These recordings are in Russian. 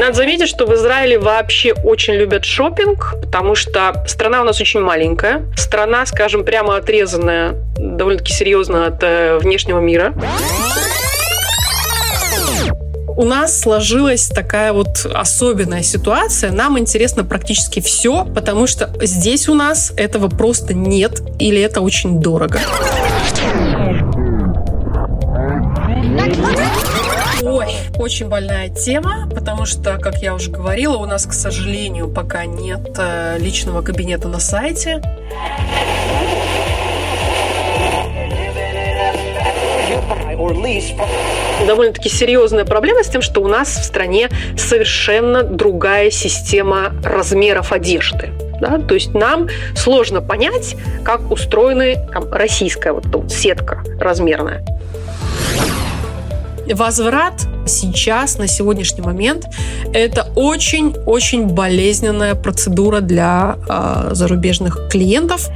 Надо заметить, что в Израиле вообще очень любят шопинг, потому что страна у нас очень маленькая. Страна, скажем, прямо отрезанная довольно-таки серьезно от э, внешнего мира у нас сложилась такая вот особенная ситуация. Нам интересно практически все, потому что здесь у нас этого просто нет или это очень дорого. Очень больная тема, потому что, как я уже говорила, у нас, к сожалению, пока нет э, личного кабинета на сайте. Довольно-таки серьезная проблема с тем, что у нас в стране совершенно другая система размеров одежды. Да? То есть нам сложно понять, как устроена там, российская вот, вот сетка размерная. Возврат сейчас, на сегодняшний момент, это очень-очень болезненная процедура для э, зарубежных клиентов.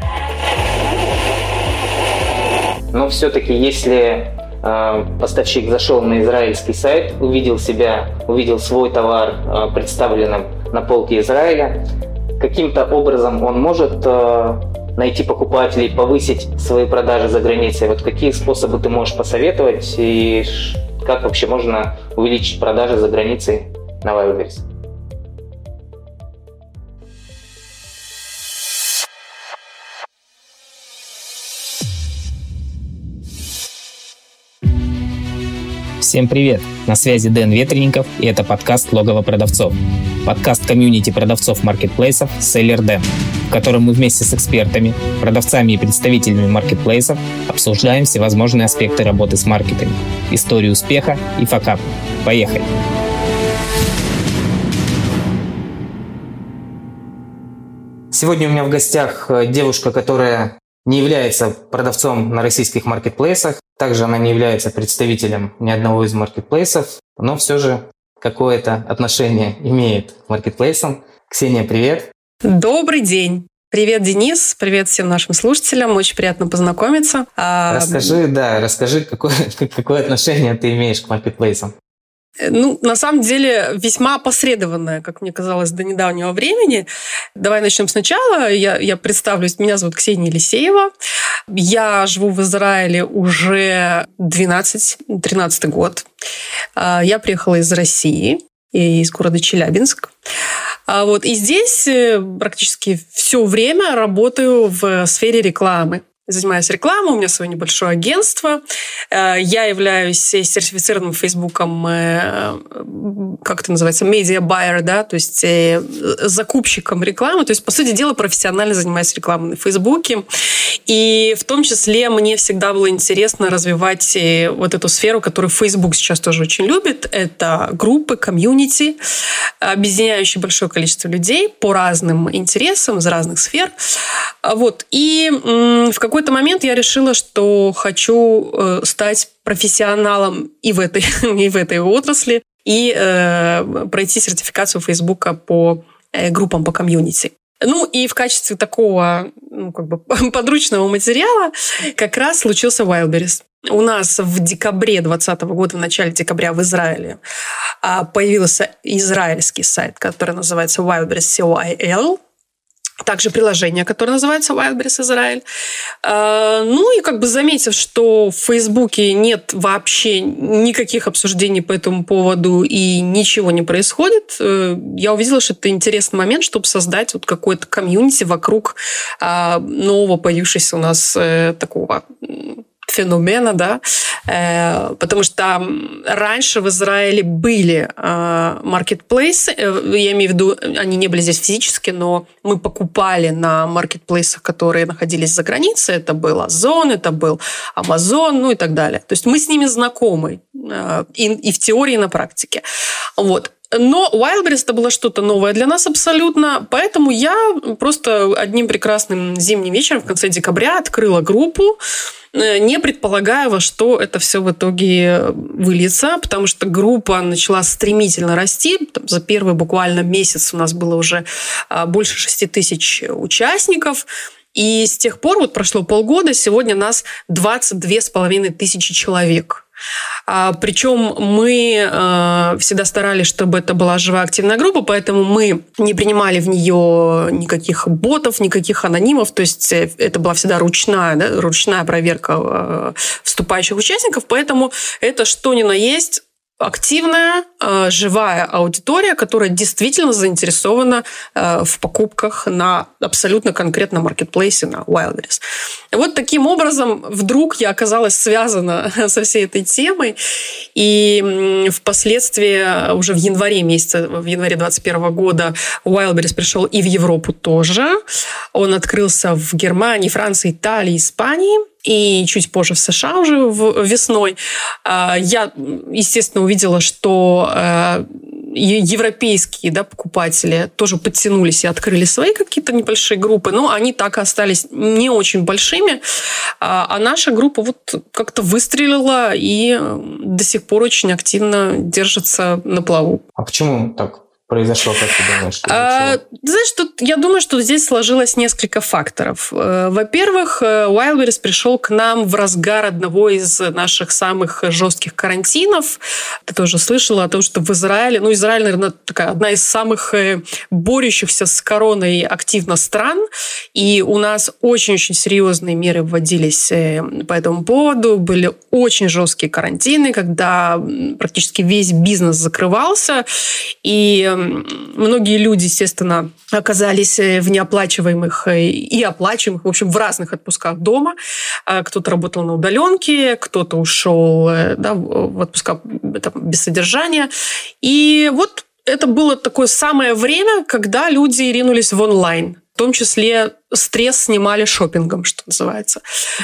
Но все-таки, если э, поставщик зашел на израильский сайт, увидел себя, увидел свой товар э, представленным на полке Израиля, каким-то образом он может э, найти покупателей, повысить свои продажи за границей. Вот какие способы ты можешь посоветовать и как вообще можно увеличить продажи за границей на Wildberries? Всем привет! На связи Дэн Ветренников, и это подкаст «Логово продавцов». Подкаст комьюнити продавцов маркетплейсов «Селлер Дэн», в котором мы вместе с экспертами, продавцами и представителями маркетплейсов обсуждаем всевозможные аспекты работы с маркетами, историю успеха и факап. Поехали! Сегодня у меня в гостях э, девушка, которая не является продавцом на российских маркетплейсах, также она не является представителем ни одного из маркетплейсов, но все же какое-то отношение имеет к маркетплейсам. Ксения, привет! Добрый день! Привет, Денис. Привет всем нашим слушателям. Очень приятно познакомиться. А, расскажи, да, расскажи, какое, какое отношение ты имеешь к маркетплейсам. Э, ну, на самом деле, весьма опосредованное, как мне казалось, до недавнего времени. Давай начнем сначала. Я, я представлюсь. Меня зовут Ксения Елисеева. Я живу в Израиле уже 12-13 год. А, я приехала из России, из города Челябинск. А вот, и здесь э, практически все время работаю в сфере рекламы занимаюсь рекламой, у меня свое небольшое агентство. Э, я являюсь сертифицированным Фейсбуком, э, как это называется, медиа байер, да, то есть э, закупщиком рекламы. То есть, по сути дела, профессионально занимаюсь рекламой на Фейсбуке. И в том числе мне всегда было интересно развивать вот эту сферу, которую Facebook сейчас тоже очень любит. Это группы, комьюнити, объединяющие большое количество людей по разным интересам из разных сфер. Вот. И в каком какой-то момент я решила, что хочу э, стать профессионалом и в этой, и в этой отрасли, и э, пройти сертификацию Фейсбука по э, группам по комьюнити. Ну и в качестве такого ну, как бы подручного материала как раз случился Wildberries. У нас в декабре 2020 года, в начале декабря в Израиле а, появился израильский сайт, который называется Wildberries COIL также приложение, которое называется Wildberries Израиль. А, ну и как бы заметив, что в Фейсбуке нет вообще никаких обсуждений по этому поводу и ничего не происходит, э, я увидела, что это интересный момент, чтобы создать вот какой-то комьюнити вокруг а, нового появившегося у нас э, такого феномена, да, э, потому что раньше в Израиле были маркетплейсы, э, я имею в виду, они не были здесь физически, но мы покупали на маркетплейсах, которые находились за границей, это был Озон, это был Амазон, ну и так далее. То есть мы с ними знакомы э, и, и в теории, и на практике. Вот. Но Wildberries это было что-то новое для нас абсолютно, поэтому я просто одним прекрасным зимним вечером в конце декабря открыла группу, Э, не предполагая, во что это все в итоге выльется, потому что группа начала стремительно расти. Там, за первый буквально месяц у нас было уже а, больше 6 тысяч участников. И с тех пор, вот прошло полгода, сегодня нас 22 с половиной тысячи человек. А, причем мы э, всегда старались, чтобы это была живая активная группа, поэтому мы не принимали в нее никаких ботов, никаких анонимов. То есть э, это была всегда ручная, да, ручная проверка э, вступающих участников. Поэтому это что ни на есть активная, э, живая аудитория, которая действительно заинтересована э, в покупках на абсолютно конкретном маркетплейсе на Wildberries. Вот таким образом вдруг я оказалась связана со всей этой темой, и впоследствии уже в январе месяце, в январе 2021 года Wildberries пришел и в Европу тоже. Он открылся в Германии, Франции, Италии, Испании – и чуть позже в США уже весной. А, я, естественно, увидела, что э, европейские да, покупатели тоже подтянулись и открыли свои какие-то небольшие группы, но они так и остались не очень большими. А, а наша группа вот как-то выстрелила и до сих пор очень активно держится на плаву. А почему так произошло, как ты думаешь? А, знаешь, тут, я думаю, что здесь сложилось несколько факторов. Э, во-первых, э, Wildberries пришел к нам в разгар одного из наших самых жестких карантинов. Ты тоже слышала о том, что в Израиле, ну, Израиль, наверное, такая одна из самых э, борющихся с короной активно стран, и у нас очень-очень серьезные меры вводились по этому поводу. Были очень жесткие карантины, когда практически весь бизнес закрывался, и многие люди, естественно, оказались э, в неоплачиваемых э, и оплачиваемых, в общем, в разных отпусках дома. А кто-то работал на удаленке, кто-то ушел э, да, в отпуска там, без содержания. И вот это было такое самое время, когда люди ринулись в онлайн. В том числе стресс снимали шопингом, что называется.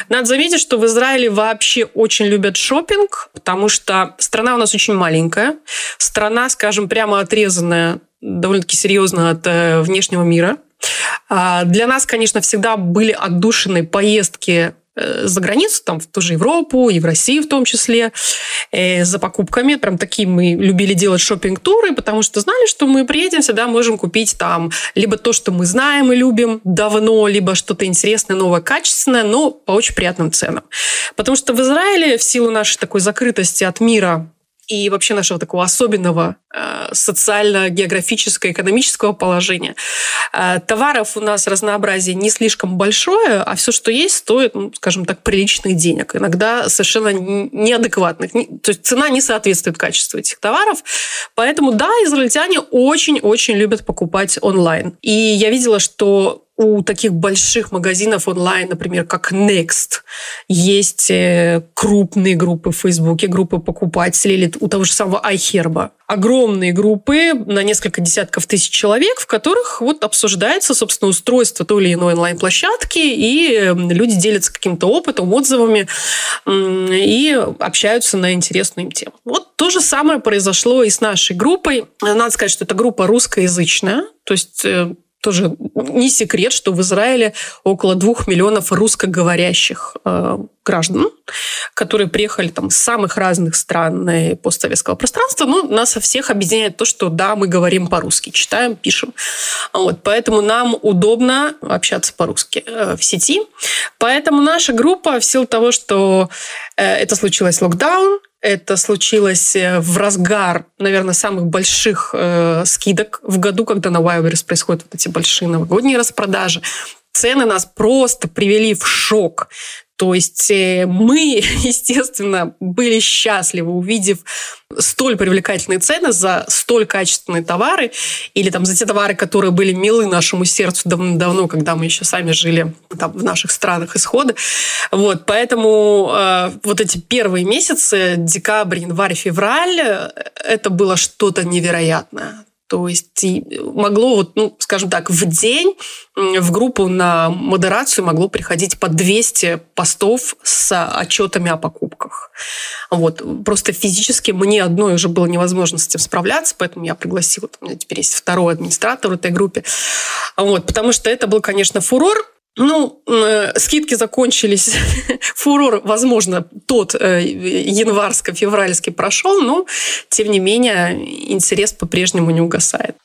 Надо заметить, что в Израиле вообще очень любят шопинг, потому что страна у нас очень маленькая. Страна, скажем, прямо отрезанная довольно-таки серьезно от э, внешнего мира. А для нас, конечно, всегда были отдушины поездки за границу, там, в ту же Европу и в Россию в том числе, э, за покупками. Прям такие мы любили делать шопинг-туры, потому что знали, что мы приедем, всегда можем купить там либо то, что мы знаем и любим давно, либо что-то интересное, новое, качественное, но по очень приятным ценам. Потому что в Израиле в силу нашей такой закрытости от мира и вообще нашего такого особенного э, социально-географического, экономического положения. Э, товаров у нас разнообразие не слишком большое, а все, что есть, стоит, ну, скажем так, приличных денег. Иногда совершенно неадекватных. То есть цена не соответствует качеству этих товаров. Поэтому, да, израильтяне очень-очень любят покупать онлайн. И я видела, что у таких больших магазинов онлайн, например, как Next, есть э, крупные группы в Фейсбуке, группы покупателей, или у того же самого iHerb. Огромные группы на несколько десятков тысяч человек, в которых вот обсуждается, собственно, устройство той или иной онлайн-площадки, и эм, люди делятся каким-то опытом, отзывами и общаются на интересную им тему. Вот то же самое произошло и с нашей группой. Надо сказать, что это группа русскоязычная, то есть э, тоже не секрет, что в Израиле около двух миллионов русскоговорящих э, граждан, которые приехали там с самых разных стран постсоветского пространства. Но нас всех объединяет то, что да, мы говорим по-русски, читаем, пишем. Вот, поэтому нам удобно общаться по-русски э, в сети. Поэтому наша группа, в силу того, что э, это случилось локдаун, это случилось э, в разгар, наверное, самых больших э, скидок в году, когда на Wildberries происходят вот эти большие новогодние распродажи. Цены нас просто привели в шок. То есть э, мы, естественно, были счастливы, увидев столь привлекательные цены за столь качественные товары или там за те товары, которые были милы нашему сердцу давно, когда мы еще сами жили там, в наших странах исхода. Вот, поэтому э, вот эти первые месяцы, декабрь, январь, февраль, э, это было что-то невероятное. То есть могло, вот, ну, скажем так, в день в группу на модерацию могло приходить по 200 постов с отчетами о покупках. Вот. Просто физически мне одной уже было невозможно с этим справляться, поэтому я пригласила, у меня теперь есть второй администратор в этой группе. Вот. Потому что это был, конечно, фурор, ну, э, скидки закончились. Фурор, возможно, тот э, январско-февральский прошел, но, тем не менее, интерес по-прежнему не угасает.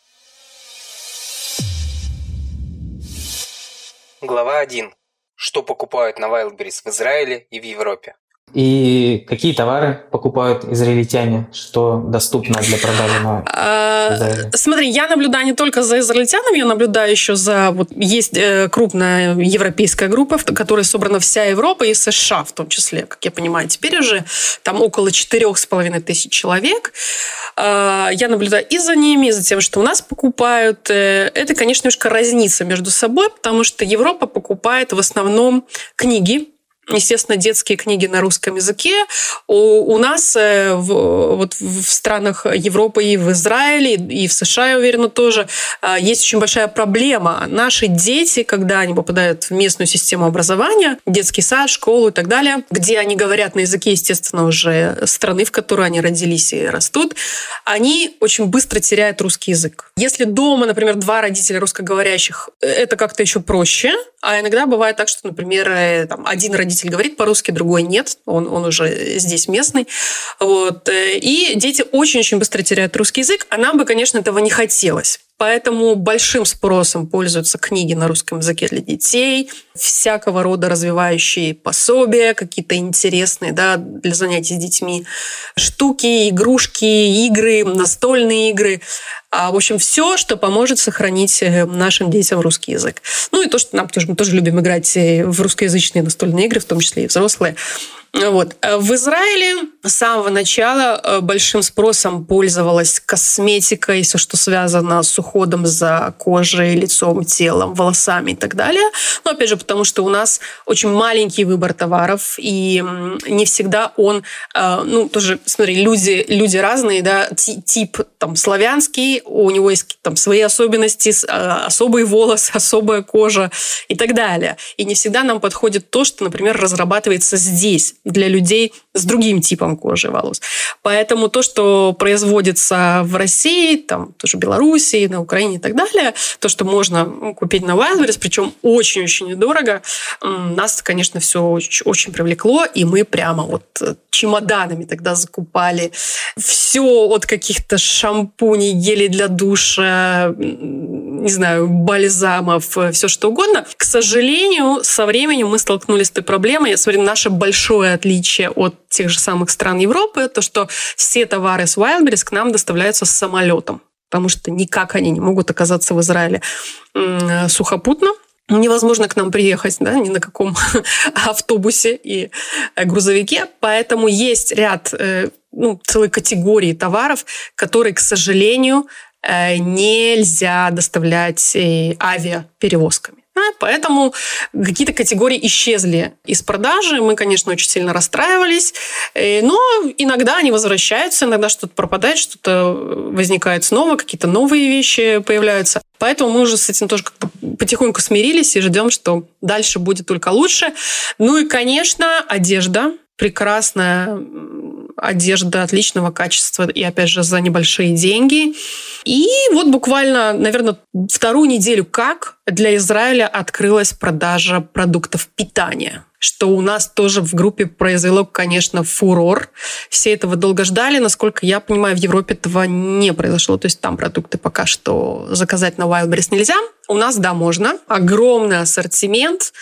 Глава 1. Что покупают на Wildberries в Израиле и в Европе? И какие товары покупают израильтяне, что доступно для продажи на а, Израиле? Смотри, я наблюдаю не только за израильтянами, я наблюдаю еще за... Вот есть э, крупная европейская группа, в которой собрана вся Европа и США в том числе, как я понимаю. Теперь уже там около четырех с половиной тысяч человек. А, я наблюдаю и за ними, и за тем, что у нас покупают. Э, это, конечно, немножко разница между собой, потому что Европа покупает в основном книги, естественно, детские книги на русском языке. У, у нас э, в, вот в странах Европы и в Израиле, и в США, я уверена, тоже э, есть очень большая проблема. Наши дети, когда они попадают в местную систему образования, детский сад, школу и так далее, где они говорят на языке, естественно, уже страны, в которой они родились и растут, они очень быстро теряют русский язык. Если дома, например, два родителя русскоговорящих, э, это как-то еще проще, а иногда бывает так, что, например, там, один родитель родитель говорит по-русски, другой нет, он, он уже здесь местный. Вот. И дети очень-очень быстро теряют русский язык, а нам бы, конечно, этого не хотелось. Поэтому большим спросом пользуются книги на русском языке для детей, всякого рода развивающие пособия, какие-то интересные да, для занятий с детьми штуки, игрушки, игры, настольные игры. А, в общем, все, что поможет сохранить э, нашим детям русский язык. Ну и то, что нам тоже, мы тоже любим играть э, в русскоязычные настольные игры, в том числе и взрослые. Вот. Э, в Израиле с самого начала э, большим спросом пользовалась косметика и все, что связано с уходом за кожей, лицом, телом, волосами и так далее. Но опять же, потому что у нас очень маленький выбор товаров, и не всегда он, э, ну, тоже, смотри, люди, люди разные, да, тип там славянский, у него есть там свои особенности, особый волос, особая кожа и так далее. И не всегда нам подходит то, что, например, разрабатывается здесь для людей с другим типом кожи волос. Поэтому то, что производится в России, там тоже в Белоруссии, на Украине и так далее, то, что можно купить на Wildberries, причем очень-очень недорого, нас, конечно, все очень, очень привлекло, и мы прямо вот чемоданами тогда закупали все от каких-то шампуней, гелей для душа, не знаю, бальзамов, все что угодно. К сожалению, со временем мы столкнулись с той проблемой. Я смотрю, наше большое отличие от тех же самых стран Европы, то, что все товары с Wildberries к нам доставляются с самолетом потому что никак они не могут оказаться в Израиле сухопутно. Невозможно к нам приехать да, ни на каком автобусе и э, грузовике. Поэтому есть ряд, э, ну, целой категории товаров, которые, к сожалению, э, нельзя доставлять авиаперевозками. Поэтому какие-то категории исчезли из продажи. Мы, конечно, очень сильно расстраивались. Э, но иногда они возвращаются, иногда что-то пропадает, что-то возникает снова, какие-то новые вещи появляются. Поэтому мы уже с этим тоже как бы потихоньку смирились и ждем, что дальше будет только лучше. Ну и, конечно, одежда прекрасная одежда отличного качества и, опять же, за небольшие деньги. И вот буквально, наверное, вторую неделю как для Израиля открылась продажа продуктов питания что у нас тоже в группе произвело, конечно, фурор. Все этого долго ждали. Насколько я понимаю, в Европе этого не произошло. То есть там продукты пока что заказать на Wildberries нельзя. У нас, да, можно. Огромный ассортимент.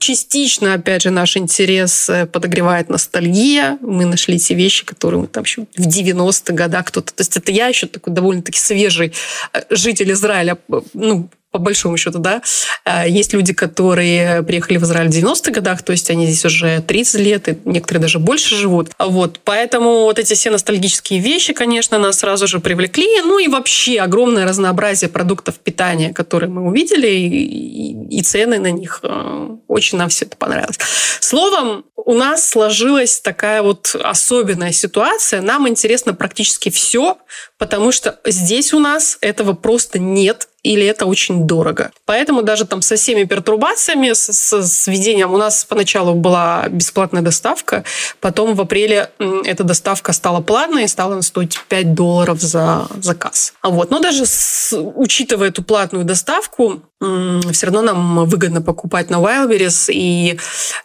Частично, опять же, наш интерес э, подогревает ностальгия. Мы нашли те вещи, которые мы там еще в 90-х годах кто-то... То есть это я еще такой довольно-таки свежий э, житель Израиля, э, ну, по большому счету, да. А, есть люди, которые приехали в Израиль в 90-х годах, то есть они здесь уже 30 лет, и некоторые даже больше живут. Вот. Поэтому вот эти все ностальгические вещи, конечно, нас сразу же привлекли. Ну и вообще огромное разнообразие продуктов питания, которые мы увидели, и, и цены на них. А, очень нам все это понравилось. Словом, у нас сложилась такая вот особенная ситуация. Нам интересно практически все, потому что здесь у нас этого просто нет или это очень дорого. Поэтому даже там со всеми пертурбациями, с, с, с введением у нас поначалу была бесплатная доставка, потом в апреле эта доставка стала платной и стала стоить 5 долларов за заказ. Вот. Но даже с, учитывая эту платную доставку, все равно нам выгодно покупать на Wildberries. И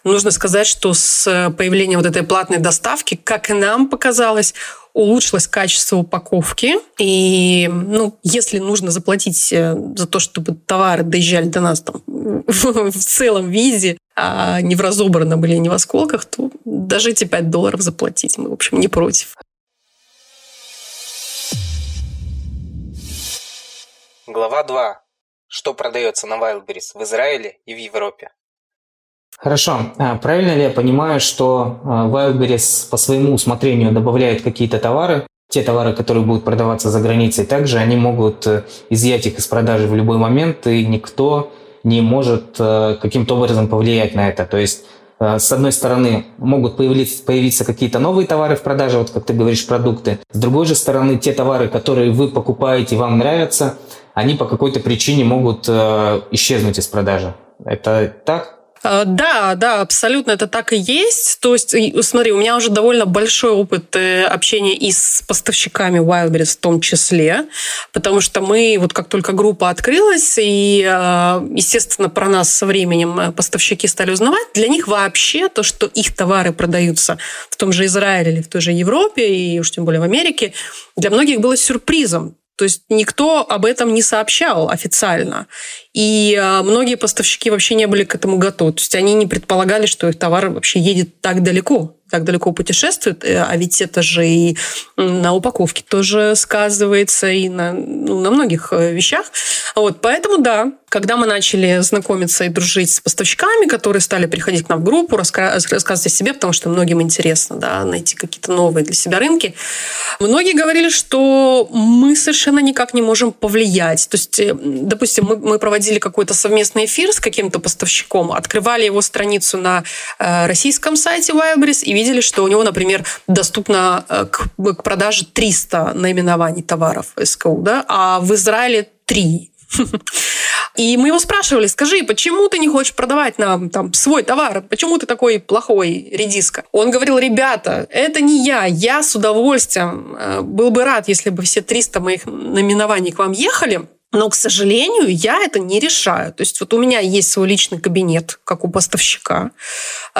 нужно сказать, что с появлением вот этой платной доставки, как и нам показалось, улучшилось качество упаковки. И, ну, если нужно заплатить э, за то, чтобы товары доезжали до нас там, в целом виде, а не в разобранном или не в осколках, то даже эти 5 долларов заплатить мы, в общем, не против. Глава 2. Что продается на Wildberries в Израиле и в Европе? Хорошо. А правильно ли я понимаю, что а, Wildberries по своему усмотрению добавляет какие-то товары, те товары, которые будут продаваться за границей, также они могут э, изъять их из продажи в любой момент, и никто не может э, каким-то образом повлиять на это. То есть э, с одной стороны, могут появиться, появиться какие-то новые товары в продаже, вот как ты говоришь, продукты. С другой же стороны, те товары, которые вы покупаете, вам нравятся, они по какой-то причине могут исчезнуть из продажи. Это так? А, да, да, абсолютно это так и есть. То есть, смотри, у меня уже довольно большой опыт э, общения и с поставщиками Wildberries в том числе, потому что мы, вот как только группа открылась, и, а, естественно, про нас со временем э, поставщики стали узнавать, для них вообще то, что их товары продаются в том же Израиле или в той же Европе, и уж тем более в Америке, для многих было сюрпризом. То есть никто об этом не сообщал официально. И а, многие поставщики вообще не были к этому готовы. То есть они не предполагали, что их товар вообще едет так далеко так далеко путешествует, э, а ведь это же и на упаковке тоже сказывается, и на, ну, на многих э, вещах. Вот, поэтому да, когда мы начали знакомиться и дружить с поставщиками, которые стали приходить к нам в группу, рассказывать о себе, потому что многим интересно да, найти какие-то новые для себя рынки, многие говорили, что мы совершенно никак не можем повлиять. То есть, э, допустим, мы, мы проводили какой-то совместный эфир с каким-то поставщиком, открывали его страницу на российском сайте Wildberries и видели, что у него, например, доступно э, к, к продаже 300 наименований товаров СКУ, да, а в Израиле 3. И мы его спрашивали, скажи, почему ты не хочешь продавать нам там свой товар? Почему ты такой плохой редиска? Он говорил, ребята, это не я, я с удовольствием э, был бы рад, если бы все 300 моих наименований к вам ехали, но, к сожалению, я это не решаю. То есть вот у меня есть свой личный кабинет, как у поставщика.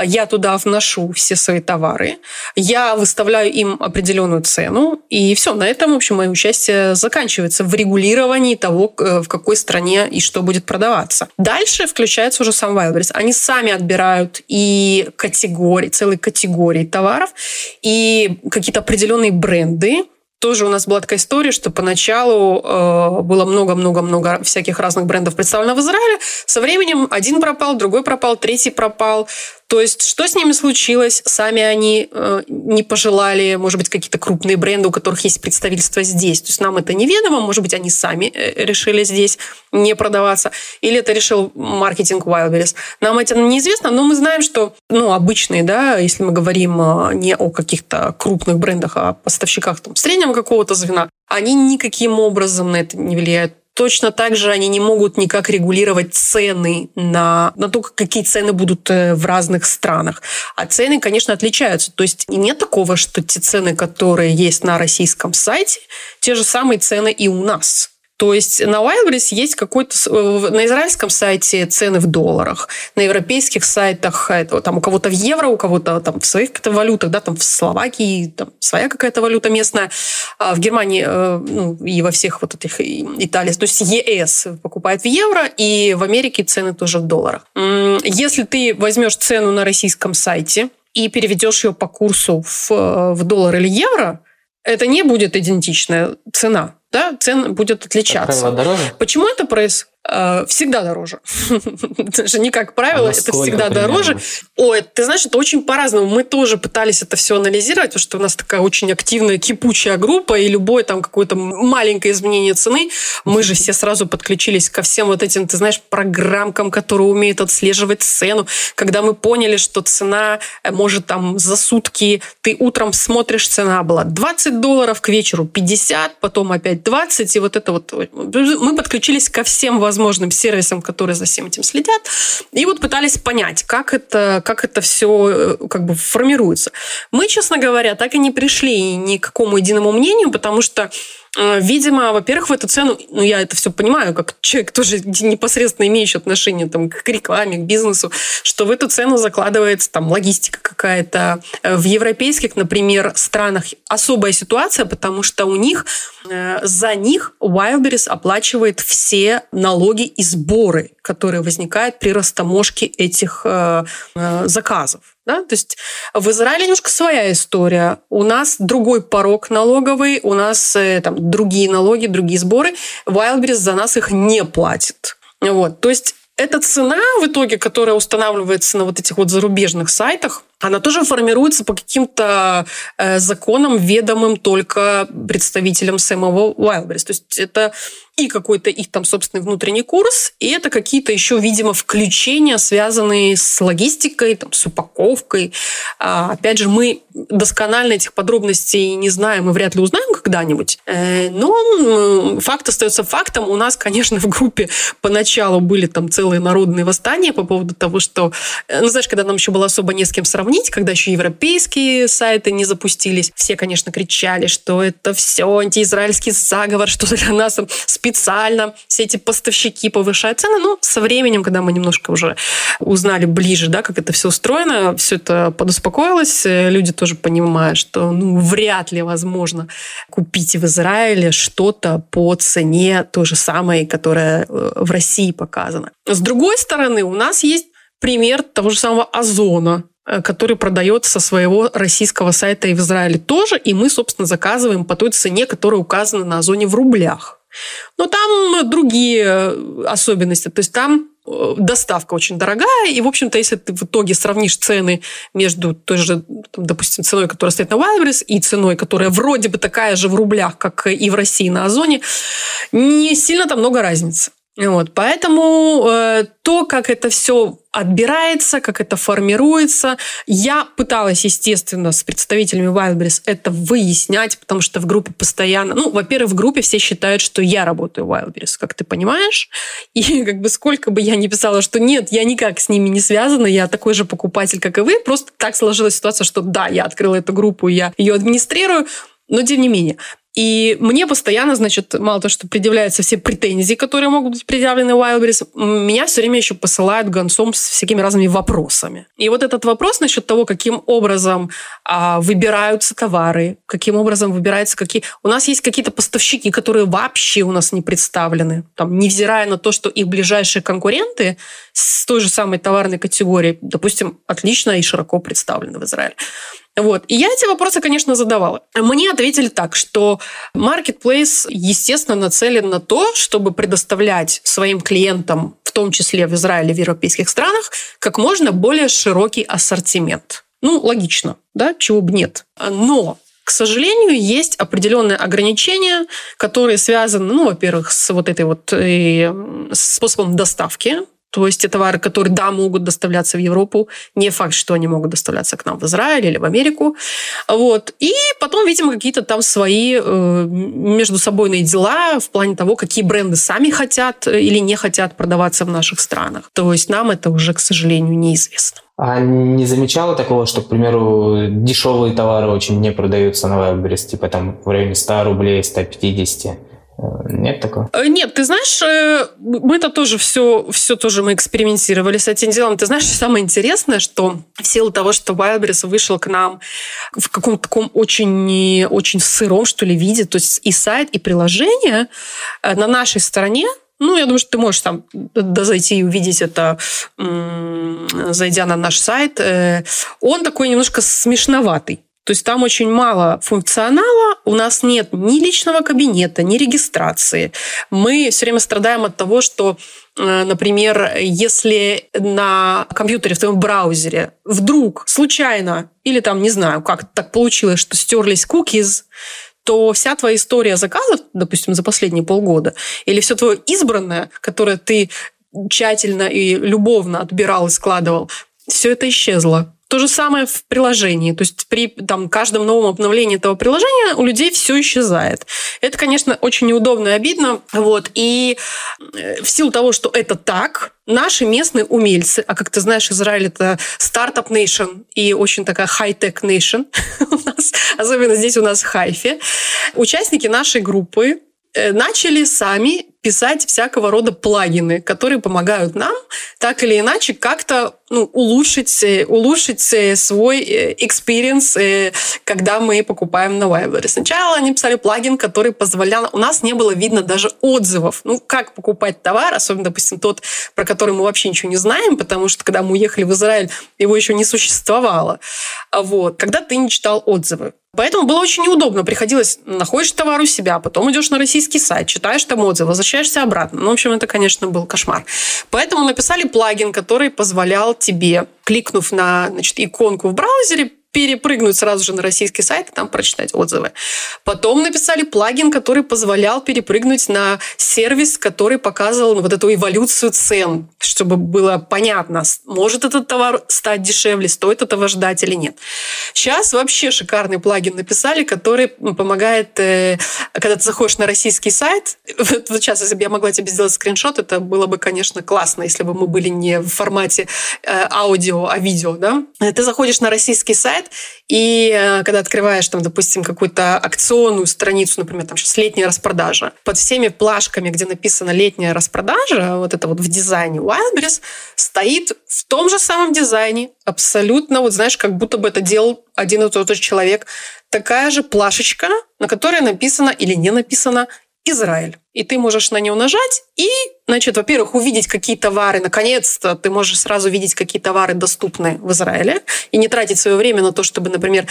Я туда вношу все свои товары. Я выставляю им определенную цену. И все, на этом, в общем, мое участие заканчивается в регулировании того, в какой стране и что будет продаваться. Дальше включается уже сам Wildberries. Они сами отбирают и категории, целые категории товаров, и какие-то определенные бренды, тоже у нас была такая история, что поначалу э, было много-много-много всяких разных брендов представлено в Израиле. Со временем один пропал, другой пропал, третий пропал. То есть, что с ними случилось? Сами они э, не пожелали, может быть, какие-то крупные бренды, у которых есть представительство здесь. То есть, нам это неведомо, может быть, они сами э, решили здесь не продаваться. Или это решил маркетинг Wildberries. Нам это неизвестно, но мы знаем, что ну, обычные, да, если мы говорим э, не о каких-то крупных брендах, а о поставщиках там, среднего какого-то звена, они никаким образом на это не влияют. Точно так же они не могут никак регулировать цены на, на то, какие цены будут э, в разных странах. А цены, конечно, отличаются. То есть нет такого, что те цены, которые есть на российском сайте, те же самые цены и у нас. То есть на Wildberries есть какой-то... Э, на израильском сайте цены в долларах, на европейских сайтах это, там у кого-то в евро, у кого-то там в своих каких-то валютах, да, там в Словакии там своя какая-то валюта местная, а в Германии э, ну, и во всех вот этих Италии, то есть ЕС покупает в евро, и в Америке цены тоже в долларах. Если ты возьмешь цену на российском сайте и переведешь ее по курсу в, э, в доллар или евро, это не будет идентичная цена да, цена будет отличаться. дороже? Почему это происходит? Э, всегда дороже. Даже не как правило, а это всегда примерно? дороже. Ой, ты знаешь, это очень по-разному. Мы тоже пытались это все анализировать, потому что у нас такая очень активная, кипучая группа, и любое там какое-то маленькое изменение цены, мы же все сразу подключились ко всем вот этим, ты знаешь, программкам, которые умеют отслеживать цену. Когда мы поняли, что цена э, может там за сутки, ты утром смотришь, цена была 20 долларов, к вечеру 50, потом опять 20, и вот это вот. Мы подключились ко всем возможностям всевозможным сервисам, которые за всем этим следят, и вот пытались понять, как это, как это все э, как бы формируется. Мы, честно говоря, так и не пришли ни к какому единому мнению, потому что видимо, во-первых, в эту цену, ну, я это все понимаю, как человек тоже непосредственно имеющий отношение там, к рекламе, к бизнесу, что в эту цену закладывается там логистика какая-то. Э, в европейских, например, странах особая ситуация, потому что у них э, за них Wildberries оплачивает все налоги и сборы, которые возникают при растаможке этих заказов. Да? То есть в Израиле немножко своя история. У нас другой порог налоговый, у нас э, там другие налоги, другие сборы. Wildberries за нас их не платит. Вот. То есть эта цена в итоге, которая устанавливается на вот этих вот зарубежных сайтах, она тоже формируется по каким-то э, законам, ведомым только представителям самого Wildberries. То есть это и какой-то их там собственный внутренний курс, и это какие-то еще, видимо, включения, связанные с логистикой, там, с упаковкой. А, опять же, мы досконально этих подробностей не знаем и вряд ли узнаем когда-нибудь. Э, но факт остается фактом. У нас, конечно, в группе поначалу были там целые народные восстания по поводу того, что, э, ну, знаешь, когда нам еще было особо не с кем сравнить, когда еще европейские сайты не запустились, все, конечно, кричали, что это все антиизраильский заговор, что для нас специально все эти поставщики повышают цены. Но со временем, когда мы немножко уже узнали ближе, да, как это все устроено, все это подуспокоилось, люди тоже понимают, что ну, вряд ли возможно купить в Израиле что-то по цене той же самой, которая э, в России показана. С другой стороны, у нас есть пример того же самого Озона, э, который продается со своего российского сайта и в Израиле тоже, и мы, собственно, заказываем по той цене, которая указана на Озоне в рублях. Но там другие э, особенности. То есть там э, доставка очень дорогая, и, в общем-то, если ты в итоге сравнишь цены между той же, допустим, ценой, которая стоит на Wildberries, и ценой, которая вроде бы такая же в рублях, как и в России на Озоне, не сильно там много разницы. Вот, поэтому э, то, как это все отбирается, как это формируется, я пыталась, естественно, с представителями Wildberries это выяснять, потому что в группе постоянно, ну, во-первых, в группе все считают, что я работаю в Wildberries, как ты понимаешь, и как бы сколько бы я ни писала, что нет, я никак с ними не связана, я такой же покупатель, как и вы, просто так сложилась ситуация, что да, я открыла эту группу, я ее администрирую, но тем не менее. И мне постоянно, значит, мало того, что предъявляются все претензии, которые могут быть предъявлены Wildberries, меня все время еще посылают гонцом с всякими разными вопросами. И вот этот вопрос насчет того, каким образом а, выбираются товары, каким образом выбираются какие... У нас есть какие-то поставщики, которые вообще у нас не представлены. Там, невзирая на то, что их ближайшие конкуренты с той же самой товарной категории, допустим, отлично и широко представлены в Израиле. Вот. И я эти вопросы, конечно, задавала. Мне ответили так, что Marketplace, естественно, нацелен на то, чтобы предоставлять своим клиентам, в том числе в Израиле, в европейских странах, как можно более широкий ассортимент. Ну, логично, да, чего бы нет. Но к сожалению, есть определенные ограничения, которые связаны, ну, во-первых, с вот этой вот э, способом доставки то есть те товары, которые, да, могут доставляться в Европу, не факт, что они могут доставляться к нам в Израиль или в Америку. Вот. И потом, видимо, какие-то там свои э, между собойные дела в плане того, какие бренды сами хотят или не хотят продаваться в наших странах. То есть нам это уже, к сожалению, неизвестно. А не замечала такого, что, к примеру, дешевые товары очень не продаются на Wildberries, типа там в районе 100 рублей, 150? Нет такого? Э, нет, ты знаешь, э, мы это тоже все, все тоже мы экспериментировали с этим делом. Ты знаешь, самое интересное, что в силу того, что Wildberries вышел к нам в каком-то таком очень, очень сыром, что ли, виде, то есть и сайт, и приложение э, на нашей стороне ну, я думаю, что ты можешь там зайти и увидеть это, зайдя на наш сайт. Он такой немножко смешноватый. То есть там очень мало функционала, у нас нет ни личного кабинета, ни регистрации. Мы все время страдаем от того, что, э, например, если на компьютере, в твоем браузере вдруг случайно, или там, не знаю, как так получилось, что стерлись cookies, то вся твоя история заказов, допустим, за последние полгода, или все твое избранное, которое ты тщательно и любовно отбирал и складывал, все это исчезло. То же самое в приложении. То есть при там, каждом новом обновлении этого приложения у людей все исчезает. Это, конечно, очень неудобно и обидно. Вот. И э, в силу того, что это так, наши местные умельцы, а как ты знаешь, Израиль это стартап nation и очень такая хай-тек nation у нас, особенно здесь у нас в Хайфе, участники нашей группы Э, начали сами писать всякого рода плагины, которые помогают нам так или иначе как-то ну, улучшить, э, улучшить э, свой experience, когда мы покупаем на Wildberries. Сначала они писали плагин, который позволял... У нас не было видно даже отзывов. Ну, как покупать товар, особенно, допустим, тот, про который мы вообще ничего не знаем, потому что, когда мы уехали в Израиль, его еще не существовало. Вот. Когда ты не читал отзывы. Поэтому было очень неудобно. Приходилось, находишь товар у себя, потом идешь на российский сайт, читаешь там отзывы, обратно. Ну, в общем, это, конечно, был кошмар. Поэтому написали плагин, который позволял тебе, кликнув на значит, иконку в браузере, перепрыгнуть сразу же на российский сайт и там прочитать отзывы. Потом написали плагин, который позволял перепрыгнуть на сервис, который показывал вот эту эволюцию цен, чтобы было понятно, может этот товар стать дешевле, стоит этого ждать или нет. Сейчас вообще шикарный плагин написали, который помогает, э, когда ты заходишь на российский сайт, вот сейчас, если бы я могла тебе сделать скриншот, это было бы, конечно, классно, если бы мы были не в формате э, аудио, а видео, да? Ты заходишь на российский сайт, сайт, и э, когда открываешь, там, допустим, какую-то акционную страницу, например, там сейчас летняя распродажа, под всеми плашками, где написано летняя распродажа, вот это вот в дизайне Wildberries, стоит в том же самом дизайне, абсолютно, вот знаешь, как будто бы это делал один и тот же человек, такая же плашечка, на которой написано или не написано Израиль. И ты можешь на нее нажать и, значит, во-первых, увидеть, какие товары, наконец-то ты можешь сразу видеть, какие товары доступны в Израиле, и не тратить свое время на то, чтобы, например,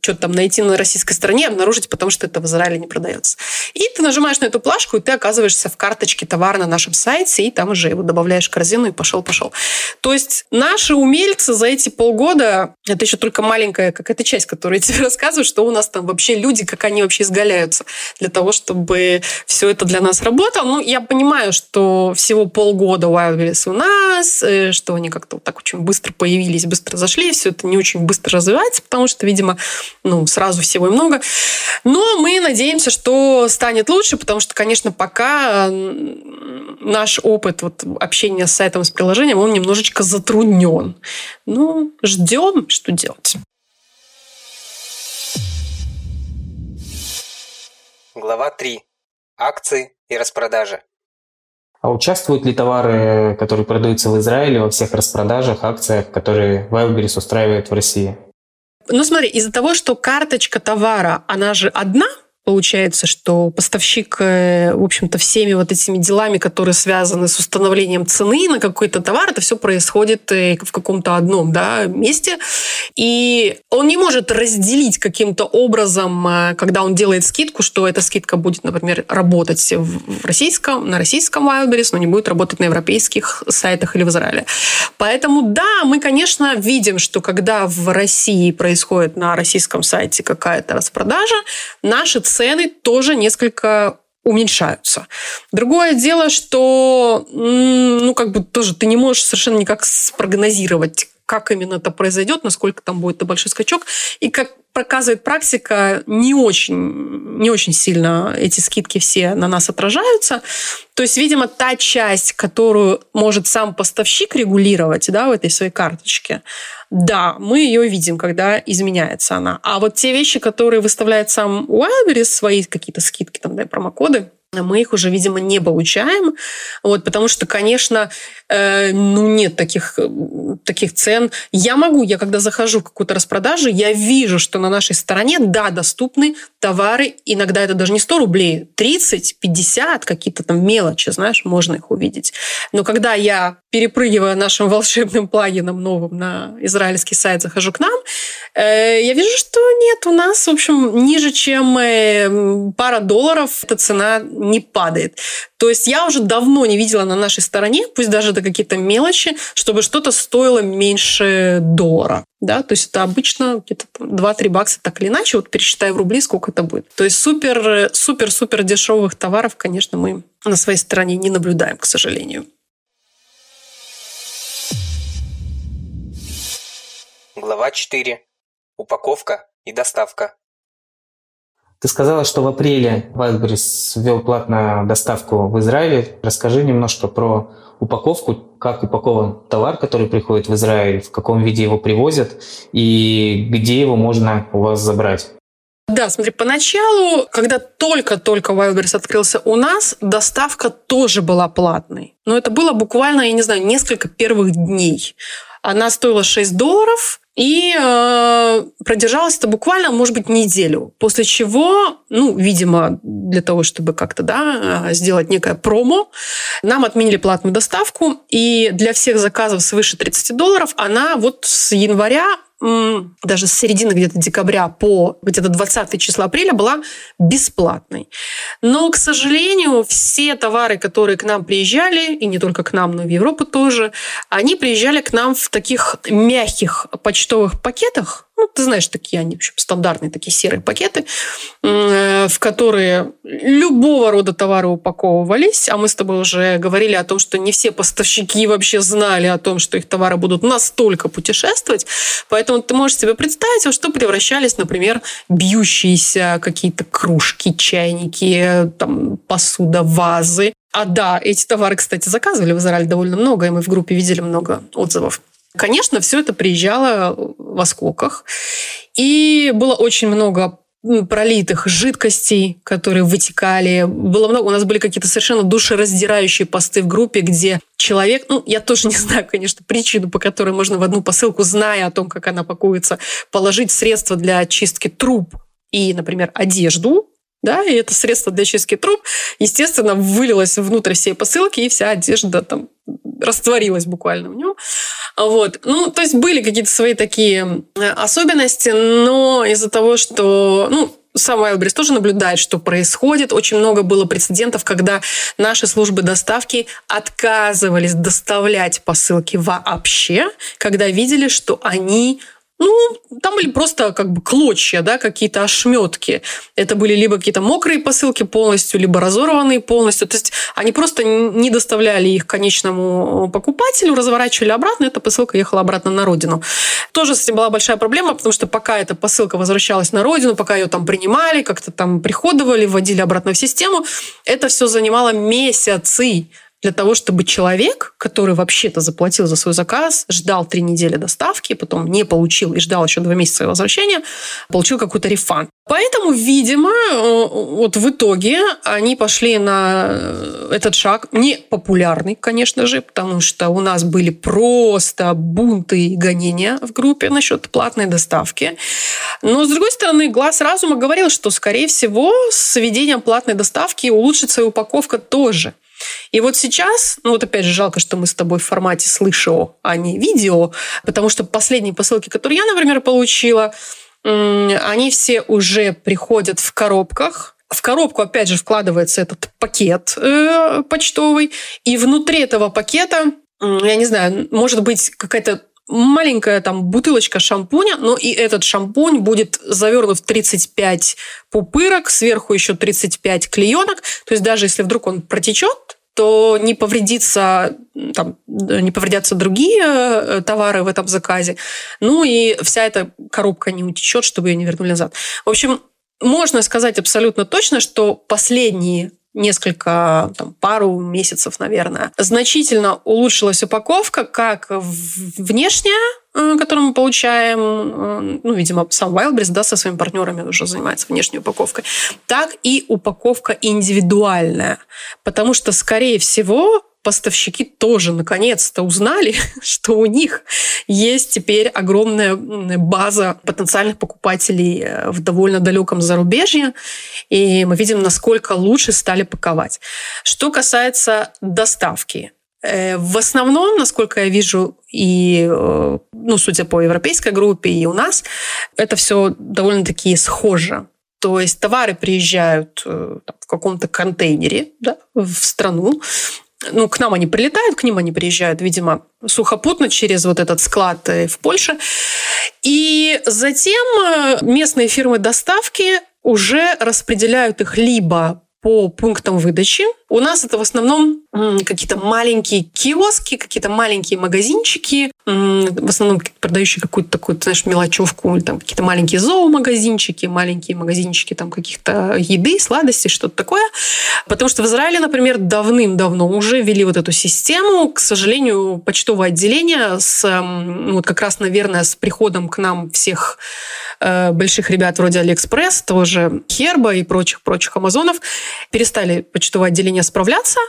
что-то там найти на российской стороне, обнаружить, потому что это в Израиле не продается. И ты нажимаешь на эту плашку, и ты оказываешься в карточке товара на нашем сайте, и там уже его добавляешь в корзину, и пошел-пошел. То есть наши умельцы за эти полгода, это еще только маленькая какая-то часть, которую я тебе рассказываю, что у нас там вообще люди, как они вообще изгаляются для того, чтобы все это для нас работало. Ну, я понимаю, что всего полгода Wildberries у нас, э, что они как-то вот так очень быстро появились, быстро зашли, все это не очень быстро развивается, потому что, видимо, ну, сразу всего и много. Но мы надеемся, что станет лучше, потому что, конечно, пока наш опыт вот, общения с сайтом, с приложением, он немножечко затруднен. Ну, ждем, что делать. Глава 3. Акции и распродажи. А участвуют ли товары, которые продаются в Израиле, во всех распродажах, акциях, которые Wildberries устраивает в России? Ну, смотри, из-за того, что карточка товара, она же одна, получается, что поставщик, э, в общем-то, всеми вот этими делами, которые связаны с установлением цены на какой-то товар, это все происходит э, в каком-то одном да, месте. И он не может разделить каким-то образом, э, когда он делает скидку, что эта скидка будет, например, работать в российском, на российском Wildberries, но не будет работать на европейских сайтах или в Израиле. Поэтому, да, мы, конечно, видим, что когда в России происходит на российском сайте какая-то распродажа, наши цены цены тоже несколько уменьшаются. Другое дело, что ну, как бы тоже ты не можешь совершенно никак спрогнозировать, как именно это произойдет, насколько там будет большой скачок. И как показывает практика, не очень, не очень сильно эти скидки все на нас отражаются. То есть, видимо, та часть, которую может сам поставщик регулировать да, в этой своей карточке, да, мы ее видим, когда изменяется она. А вот те вещи, которые выставляет сам Wildberries, свои какие-то скидки, там, да, промокоды, мы их уже, видимо, не получаем, вот, потому что, конечно, э, ну, нет таких, таких цен. Я могу, я когда захожу в какую-то распродажу, я вижу, что на нашей стороне, да, доступны товары, иногда это даже не 100 рублей, 30, 50, какие-то там мелочи, знаешь, можно их увидеть. Но когда я, перепрыгивая нашим волшебным плагином новым на израильский сайт, захожу к нам, э, я вижу, что нет, у нас, в общем, ниже, чем э, пара долларов эта цена не падает. То есть я уже давно не видела на нашей стороне, пусть даже это какие-то мелочи, чтобы что-то стоило меньше доллара. Да, то есть это обычно где-то 2-3 бакса так или иначе. Вот пересчитай в рубли, сколько это будет. То есть супер, супер, супер дешевых товаров, конечно, мы на своей стороне не наблюдаем, к сожалению. Глава 4. Упаковка и доставка. Ты сказала, что в апреле Wildberries ввел платную доставку в Израиле. Расскажи немножко про упаковку, как упакован товар, который приходит в Израиль, в каком виде его привозят и где его можно у вас забрать. Да, смотри, поначалу, когда только-только Wildberries открылся у нас, доставка тоже была платной. Но это было буквально, я не знаю, несколько первых дней. Она стоила 6 долларов, и э, продержалась это буквально, может быть, неделю. После чего, ну, видимо, для того, чтобы как-то да, э, сделать некое промо, нам отменили платную доставку. И для всех заказов свыше 30 долларов она вот с января даже с середины где-то декабря по где-то 20 числа апреля была бесплатной. Но, к сожалению, все товары, которые к нам приезжали, и не только к нам, но и в Европу тоже, они приезжали к нам в таких мягких почтовых пакетах, ну, ты знаешь, такие они, в общем, стандартные такие серые пакеты, в которые любого рода товары упаковывались. А мы с тобой уже говорили о том, что не все поставщики вообще знали о том, что их товары будут настолько путешествовать. Поэтому ты можешь себе представить, во что превращались, например, бьющиеся какие-то кружки, чайники, там, посуда, вазы. А да, эти товары, кстати, заказывали в Израиле довольно много, и мы в группе видели много отзывов. Конечно, все это приезжало в осколках. И было очень много пролитых жидкостей, которые вытекали. Было много, у нас были какие-то совершенно душераздирающие посты в группе, где человек, ну, я тоже не знаю, конечно, причину, по которой можно в одну посылку, зная о том, как она пакуется, положить средства для очистки труб и, например, одежду, да, и это средство для чистки труб, естественно, вылилось внутрь всей посылки, и вся одежда там растворилась буквально в нем. Вот. Ну, то есть были какие-то свои такие э, особенности, но из-за того, что, ну, сам Wildberries тоже наблюдает, что происходит. Очень много было прецедентов, когда наши службы доставки отказывались доставлять посылки вообще, когда видели, что они ну, там были просто как бы клочья, да, какие-то ошметки. Это были либо какие-то мокрые посылки полностью, либо разорванные полностью. То есть они просто не доставляли их конечному покупателю, разворачивали обратно, эта посылка ехала обратно на родину. Тоже с этим была большая проблема, потому что пока эта посылка возвращалась на родину, пока ее там принимали, как-то там приходовали, вводили обратно в систему, это все занимало месяцы для того, чтобы человек, который вообще-то заплатил за свой заказ, ждал три недели доставки, потом не получил и ждал еще два месяца возвращения, получил какой-то рефан. Поэтому, видимо, э, вот в итоге они пошли на э, этот шаг, не популярный, конечно же, потому что у нас были просто бунты и гонения в группе насчет платной доставки. Но, с другой стороны, глаз разума говорил, что, скорее всего, с введением платной доставки улучшится и упаковка тоже – и вот сейчас, ну вот опять же, жалко, что мы с тобой в формате слышал, а не видео, потому что последние посылки, которые я, например, получила, они все уже приходят в коробках, в коробку, опять же, вкладывается этот пакет э, почтовый, и внутри этого пакета, я не знаю, может быть какая-то маленькая там бутылочка шампуня, но и этот шампунь будет завернут в 35 пупырок, сверху еще 35 клеенок. То есть даже если вдруг он протечет, то не повредится, там, не повредятся другие э, товары в этом заказе. Ну и вся эта коробка не утечет, чтобы ее не вернули назад. В общем, можно сказать абсолютно точно, что последние несколько, там, пару месяцев, наверное, значительно улучшилась упаковка, как внешняя, э, которую мы получаем, э, ну, видимо, сам Wildberries, да, со своими партнерами уже занимается внешней упаковкой, так и упаковка индивидуальная. Потому что, скорее всего, поставщики тоже наконец-то узнали, что у них есть теперь огромная база потенциальных покупателей э, в довольно далеком зарубежье, и мы видим, насколько лучше стали паковать. Что касается доставки, в основном, насколько я вижу, и, э, ну, судя по европейской группе, и у нас, это все довольно-таки схоже. То есть товары приезжают там, в каком-то контейнере да, в страну, ну, к нам они прилетают, к ним они приезжают, видимо, сухопутно через вот этот склад э, в Польше. И затем э, местные фирмы доставки уже распределяют их либо по пунктам выдачи. У нас это в основном какие-то маленькие киоски, какие-то маленькие магазинчики, в основном продающие какую-то такую, знаешь, мелочевку, или там какие-то маленькие зоомагазинчики, маленькие магазинчики там каких-то еды, сладостей, что-то такое. Потому что в Израиле, например, давным-давно уже ввели вот эту систему. К сожалению, почтовое отделение с, ну, вот как раз, наверное, с приходом к нам всех э, больших ребят вроде AliExpress, того же iHerb а и прочих-прочих Амазонов, перестали почтовое отделение справляться,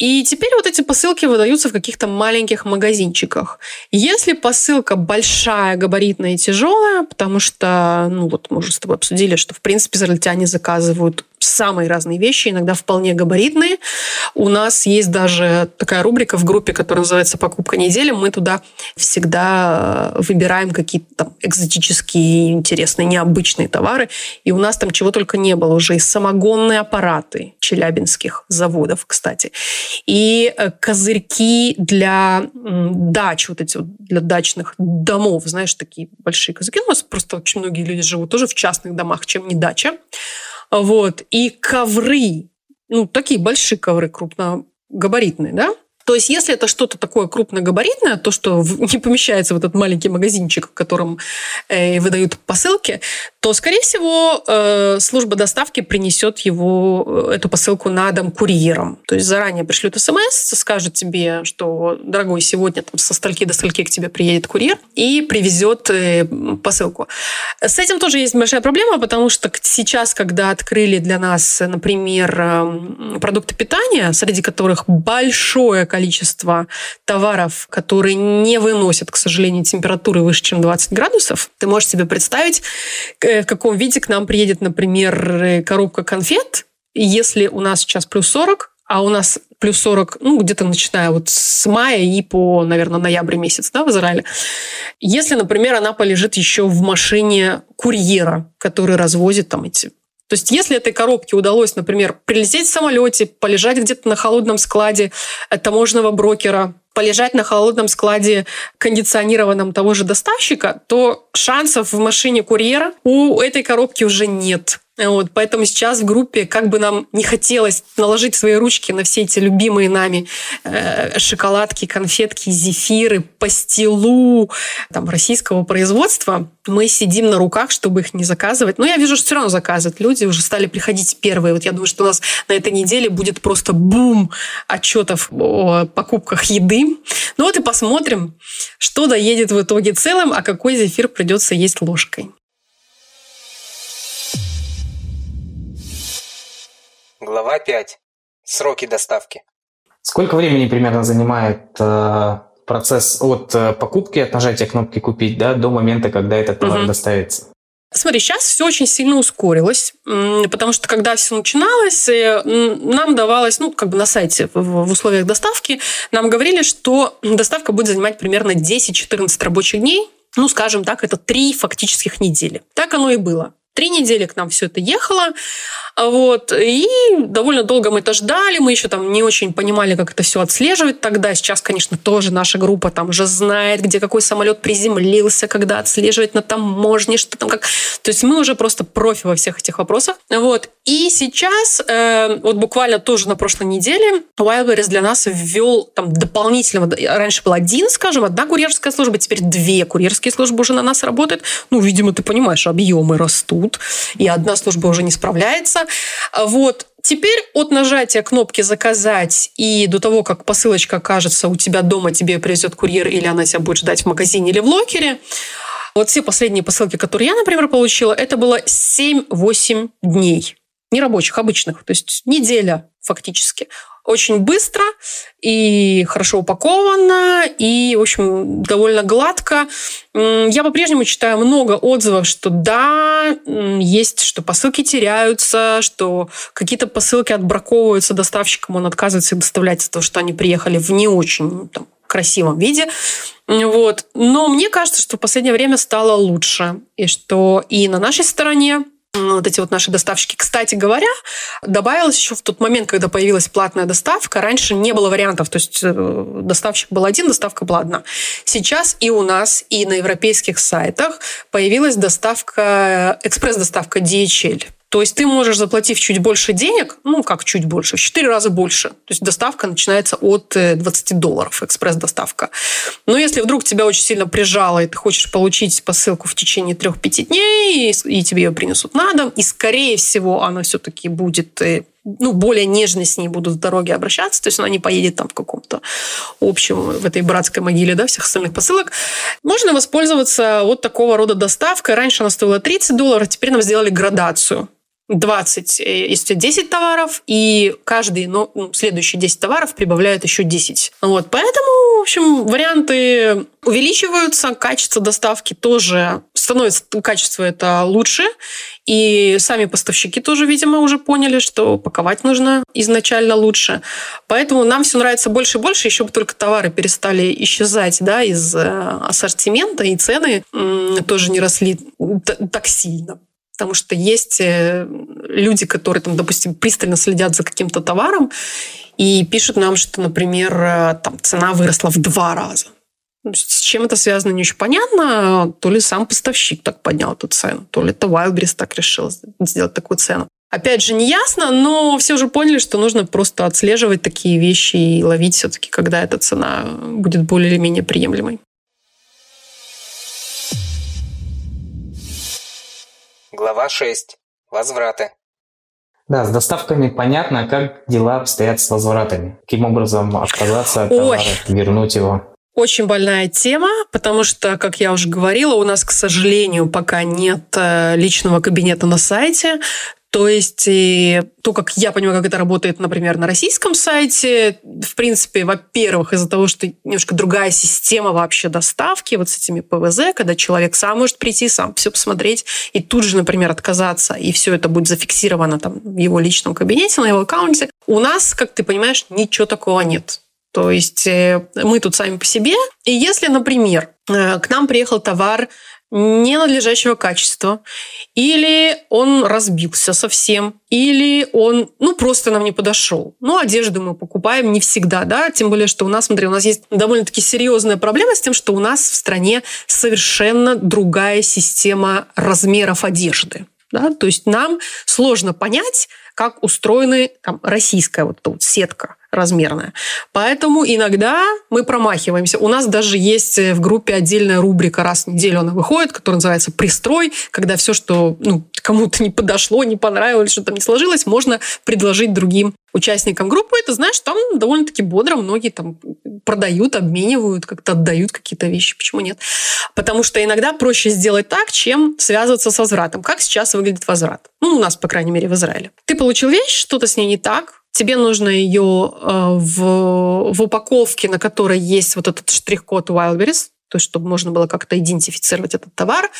и теперь вот эти посылки выдаются в каких-то маленьких магазинчиках. Если посылка большая, габаритная и тяжелая, потому что, ну вот мы уже с тобой обсудили, что в принципе израильтяне заказывают самые разные вещи, иногда вполне габаритные. У нас есть даже такая рубрика в группе, которая называется «Покупка недели». Мы туда всегда э, выбираем какие-то там экзотические, интересные, необычные товары. И у нас там чего только не было. Уже и самогонные аппараты челябинских заводов, кстати. И э, козырьки для дач, вот эти вот для дачных домов, знаешь, такие большие козырьки. У нас просто очень многие люди живут тоже в частных домах, чем не дача. Вот. И ковры, ну, такие большие ковры крупногабаритные, да, то есть, если это что-то такое крупногабаритное, то, что не помещается в этот маленький магазинчик, в котором э, выдают посылки, то, скорее всего, э, служба доставки принесет его, э, эту посылку на дом курьером. То есть заранее пришлют смс, скажут тебе, что, дорогой, сегодня там, со стальки до стальки к тебе приедет курьер и привезет э, посылку. С этим тоже есть большая проблема, потому что сейчас, когда открыли для нас, например, э, продукты питания, среди которых большое количество товаров, которые не выносят, к сожалению, температуры выше, чем 20 градусов, ты можешь себе представить, в каком виде к нам приедет, например, э, коробка конфет, если у нас сейчас плюс 40, а у нас плюс 40, ну, где-то начиная вот с мая и по, наверное, ноябрь месяц, да, в Израиле. Если, например, она полежит еще в машине курьера, который развозит там эти то есть если этой коробке удалось, например, прилететь в самолете, полежать где-то на холодном складе э, таможенного брокера, полежать на холодном складе кондиционированном того же доставщика, то шансов в машине курьера у этой коробки уже нет. Вот, поэтому сейчас в группе, как бы нам не хотелось наложить свои ручки на все эти любимые нами э, шоколадки, конфетки, зефиры, пастилу там, российского производства, мы сидим на руках, чтобы их не заказывать. Но я вижу, что все равно заказывают. Люди уже стали приходить первые. Вот я думаю, что у нас на этой неделе будет просто бум отчетов о покупках еды. Ну вот и посмотрим, что доедет в итоге целым, а какой зефир придется есть ложкой. Глава 5. Сроки доставки. Сколько времени примерно занимает э, процесс от э, покупки, от нажатия кнопки «Купить» да, до момента, когда этот товар угу. доставится? Смотри, сейчас все очень сильно ускорилось, потому что когда все начиналось, э, нам давалось, ну, как бы на сайте в условиях доставки, нам говорили, что доставка будет занимать примерно 10-14 рабочих дней, ну, скажем так, это три фактических недели. Так оно и было. Три недели к нам все это ехало. Вот. И довольно долго мы это ждали. Мы еще там не очень понимали, как это все отслеживать тогда. Сейчас, конечно, тоже наша группа там уже знает, где какой самолет приземлился, когда отслеживать на таможне, что там как. То есть мы уже просто профи во всех этих вопросах. Вот. И сейчас, э, вот буквально тоже на прошлой неделе, Wildberries для нас ввел там дополнительного, раньше был один, скажем, одна курьерская служба, теперь две курьерские службы уже на нас работают. Ну, видимо, ты понимаешь, объемы растут и одна служба уже не справляется. Вот. Теперь от нажатия кнопки «Заказать» и до того, как посылочка окажется у тебя дома, тебе привезет курьер или она тебя будет ждать в магазине или в локере, вот все последние посылки, которые я, например, получила, это было 7-8 дней. Нерабочих, обычных. То есть неделя фактически очень быстро и хорошо упаковано, и, в общем, довольно гладко. Я по-прежнему читаю много отзывов, что да, есть, что посылки теряются, что какие-то посылки отбраковываются доставщикам, он отказывается их доставлять из-за того, что они приехали в не очень там, красивом виде. Вот. Но мне кажется, что в последнее время стало лучше. И что и на нашей стороне вот эти вот наши доставщики. Кстати говоря, добавилось еще в тот момент, когда появилась платная доставка, раньше не было вариантов, то есть э, доставщик был один, доставка была одна. Сейчас и у нас, и на европейских сайтах появилась доставка, экспресс-доставка DHL. То есть ты можешь, заплатив чуть больше денег, ну как чуть больше, в 4 раза больше. То есть доставка начинается от 20 э, долларов, экспресс-доставка. Но если вдруг тебя очень сильно прижало, и ты хочешь получить посылку в течение 3-5 дней, и тебе ее принесут на дом, и скорее всего она все-таки будет э, ну, более нежно с ней будут в дороге обращаться, то есть она не поедет там в каком-то общем, в этой братской могиле, да, всех остальных посылок. Можно воспользоваться вот такого рода доставкой. Раньше она стоила 30 долларов, теперь нам сделали градацию. 20, э, если 10 товаров, и каждый ну следующие 10 товаров прибавляют еще 10. Вот, поэтому, в общем, варианты увеличиваются, качество доставки тоже становится, качество это лучше, и сами поставщики тоже, видимо, уже поняли, что паковать нужно изначально лучше. Поэтому нам все нравится больше и больше, еще бы только товары перестали исчезать да, из э, ассортимента, и цены тоже не росли так сильно. Потому что есть э, люди, которые, там, допустим, пристально следят за каким-то товаром и пишут нам, что, например, э, там, цена выросла в два раза. С чем это связано, не очень понятно. То ли сам поставщик так поднял эту цену, то ли это Wildberries так решил сделать такую цену. Опять же, не ясно, но все уже поняли, что нужно просто отслеживать такие вещи и ловить все-таки, когда эта цена будет более или менее приемлемой. Глава 6. Возвраты. Да, с доставками понятно, как дела обстоят с возвратами. Каким образом отказаться от товара, вернуть его. Очень больная тема, потому что, как я уже говорила, у нас, к сожалению, пока нет э, личного кабинета на сайте. То есть то, как я понимаю, как это работает, например, на российском сайте, в принципе, во-первых, из-за того, что немножко другая система вообще доставки вот с этими ПВЗ, когда человек сам может прийти, сам все посмотреть и тут же, например, отказаться, и все это будет зафиксировано там в его личном кабинете, на его аккаунте. У нас, как ты понимаешь, ничего такого нет. То есть э, мы тут сами по себе. И если, например, э, к нам приехал товар ненадлежащего качества, или он разбился совсем, или он, ну, просто нам не подошел. Ну, одежду мы покупаем не всегда, да, тем более, что у нас, смотри, у нас есть довольно-таки серьезная проблема с тем, что у нас в стране совершенно другая система размеров одежды. Да? То есть нам сложно понять, как устроена там, российская вот эта вот сетка размерная. Поэтому иногда мы промахиваемся. У нас даже есть э, в группе отдельная рубрика раз в неделю она выходит, которая называется «Пристрой», когда все, что ну, кому-то не подошло, не понравилось, что там не сложилось, можно предложить другим участникам группы. Это, знаешь, там довольно-таки бодро многие там продают, обменивают, как-то отдают какие-то вещи. Почему нет? Потому что иногда проще сделать так, чем связываться с возвратом. Как сейчас выглядит возврат? Ну, у нас, по крайней мере, в Израиле. Ты получил вещь, что-то с ней не так, тебе нужно ее э, в, в упаковке, на которой есть вот этот штрих-код Wildberries, то есть чтобы можно было как-то идентифицировать этот товар.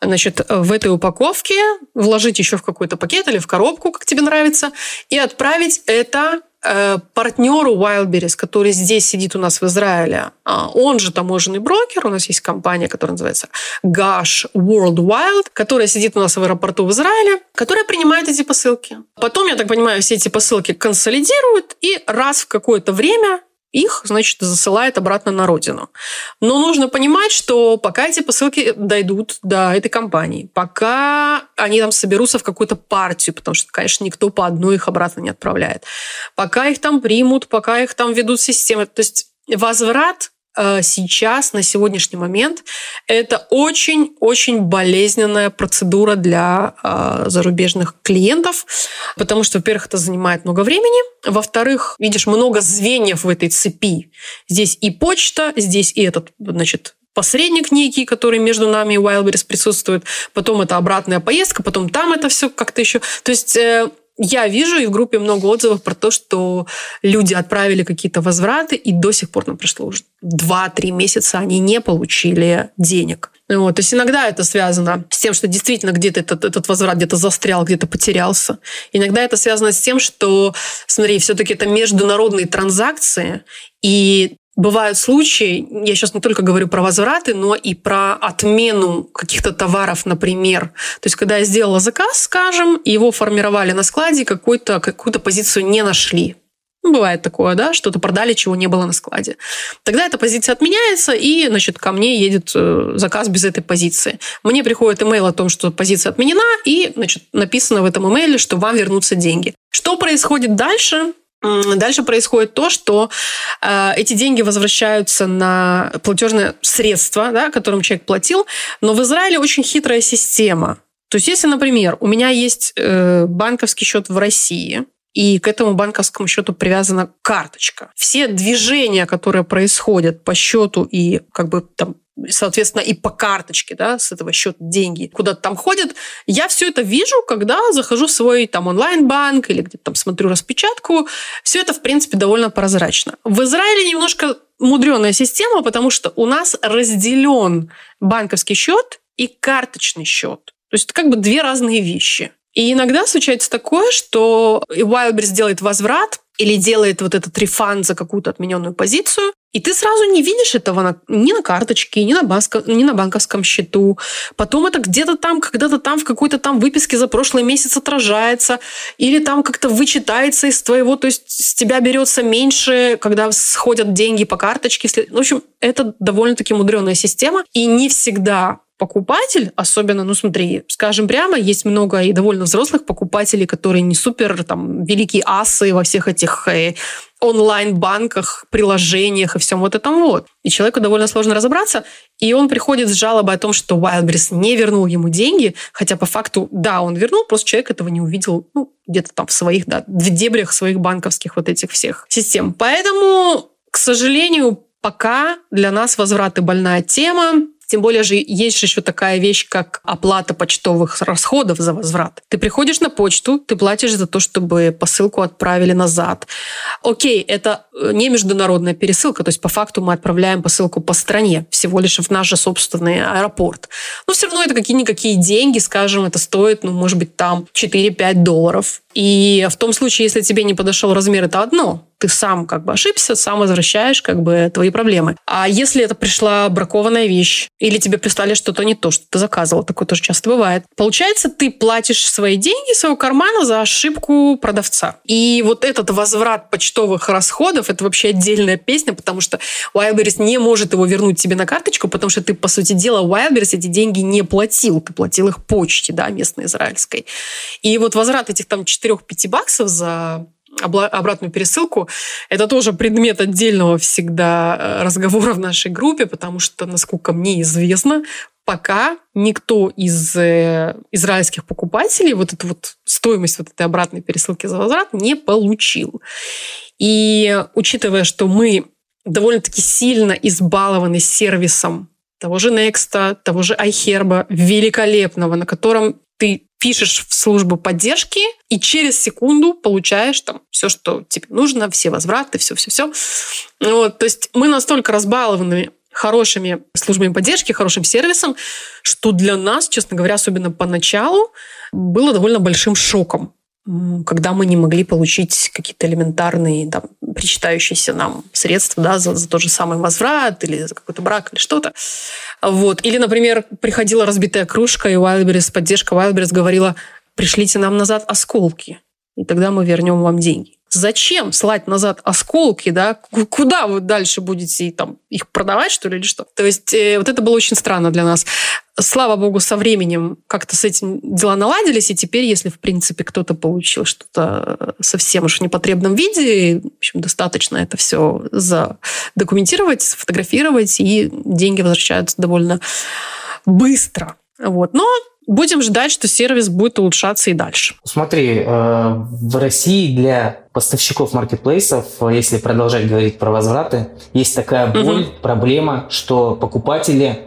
Значит, в этой упаковке вложить еще в какой-то пакет или в коробку, как тебе нравится, и отправить это партнеру Wildberries, который здесь сидит у нас в Израиле, а, он же таможенный брокер, у нас есть компания, которая называется Gash World Wild, которая сидит у нас в аэропорту в Израиле, которая принимает эти посылки. Потом, я так понимаю, все эти посылки консолидируют и раз в какое-то время их, значит, засылает обратно на родину. Но нужно понимать, что пока эти посылки дойдут до этой компании, пока они там соберутся в какую-то партию, потому что, конечно, никто по одной их обратно не отправляет, пока их там примут, пока их там ведут системы, то есть возврат сейчас, на сегодняшний момент, это очень-очень болезненная процедура для э, зарубежных клиентов, потому что, во-первых, это занимает много времени, во-вторых, видишь, много звеньев в этой цепи. Здесь и почта, здесь и этот, значит, посредник некий, который между нами и Wildberries присутствует, потом это обратная поездка, потом там это все как-то еще. То есть э, я вижу и в группе много отзывов про то, что люди отправили какие-то возвраты, и до сих пор нам пришло уже 2-3 месяца, они не получили денег. Вот. То есть иногда это связано с тем, что действительно где-то этот, этот возврат где-то застрял, где-то потерялся. Иногда это связано с тем, что, смотри, все-таки это международные транзакции, и Бывают случаи, я сейчас не только говорю про возвраты, но и про отмену каких-то товаров, например. То есть, когда я сделала заказ, скажем, его формировали на складе, какую-то какую позицию не нашли. Ну, бывает такое, да, что-то продали, чего не было на складе. Тогда эта позиция отменяется, и, значит, ко мне едет э, заказ без этой позиции. Мне приходит имейл о том, что позиция отменена, и, значит, написано в этом имейле, что вам вернутся деньги. Что происходит дальше? Дальше происходит то, что э, эти деньги возвращаются на платежное средство, да, которым человек платил, но в Израиле очень хитрая система. То есть, если, например, у меня есть э, банковский счет в России, и к этому банковскому счету привязана карточка. Все движения, которые происходят по счету и как бы там соответственно, и по карточке, да, с этого счета деньги куда-то там ходят, я все это вижу, когда захожу в свой там онлайн-банк или где-то там смотрю распечатку. Все это, в принципе, довольно прозрачно. В Израиле немножко мудреная система, потому что у нас разделен банковский счет и карточный счет. То есть это как бы две разные вещи. И иногда случается такое, что Wildberries делает возврат или делает вот этот рефанд за какую-то отмененную позицию, и ты сразу не видишь этого на, ни на карточке, ни на, баско, ни на банковском счету. Потом это где-то там, когда-то там в какой-то там выписке за прошлый месяц отражается, или там как-то вычитается из твоего, то есть с тебя берется меньше, когда сходят деньги по карточке. В общем, это довольно-таки мудреная система, и не всегда покупатель, особенно, ну смотри, скажем прямо, есть много и довольно взрослых покупателей, которые не супер там великие асы во всех этих э, онлайн-банках, приложениях и всем вот этом вот. И человеку довольно сложно разобраться, и он приходит с жалобой о том, что Wildberries не вернул ему деньги, хотя по факту, да, он вернул, просто человек этого не увидел ну, где-то там в своих, да, в дебрях своих банковских вот этих всех систем. Поэтому, к сожалению, пока для нас возвраты больная тема. Тем более же есть еще такая вещь, как оплата почтовых расходов за возврат. Ты приходишь на почту, ты платишь за то, чтобы посылку отправили назад. Окей, это э, не международная пересылка, то есть по факту мы отправляем посылку по стране, всего лишь в наш же собственный аэропорт. Но все равно это какие-никакие деньги, скажем, это стоит, ну, может быть, там 4-5 долларов. И в том случае, если тебе не подошел размер, это одно ты сам как бы ошибся, сам возвращаешь как бы твои проблемы. А если это пришла бракованная вещь, или тебе прислали что-то не то, что ты заказывал, такое тоже часто бывает, получается, ты платишь свои деньги своего кармана за ошибку продавца. И вот этот возврат почтовых расходов, это вообще отдельная песня, потому что Wildberries не может его вернуть тебе на карточку, потому что ты, по сути дела, Wildberries эти деньги не платил, ты платил их почте, да, местной израильской. И вот возврат этих там 4-5 баксов за обратную пересылку. Это тоже предмет отдельного всегда э, разговора в нашей группе, потому что, насколько мне известно, пока никто из э, израильских покупателей вот эту вот стоимость вот этой обратной пересылки за возврат не получил. И учитывая, что мы довольно-таки сильно избалованы сервисом того же Next, того же iHerb, великолепного, на котором ты пишешь в службу поддержки и через секунду получаешь там все, что тебе нужно, все возвраты, все-все-все. Вот, то есть мы настолько разбалованы хорошими службами поддержки, хорошим сервисом, что для нас, честно говоря, особенно поначалу, было довольно большим шоком когда мы не могли получить какие-то элементарные, там, причитающиеся нам средства да, за, за тот же самый возврат или за какой-то брак или что-то. Вот. Или, например, приходила разбитая кружка, и Wildberries, поддержка Wildberries говорила, пришлите нам назад осколки, и тогда мы вернем вам деньги. Зачем слать назад осколки, да? Куда вы дальше будете там, их продавать, что ли, или что? То есть э, вот это было очень странно для нас. Слава богу, со временем как-то с этим дела наладились, и теперь, если, в принципе, кто-то получил что-то совсем уж в непотребном виде, в общем, достаточно это все задокументировать, сфотографировать, и деньги возвращаются довольно быстро. Вот. Но Будем ждать, что сервис будет улучшаться и дальше. Смотри, э, в России для поставщиков маркетплейсов, если продолжать говорить про возвраты, есть такая боль, угу. проблема, что покупатели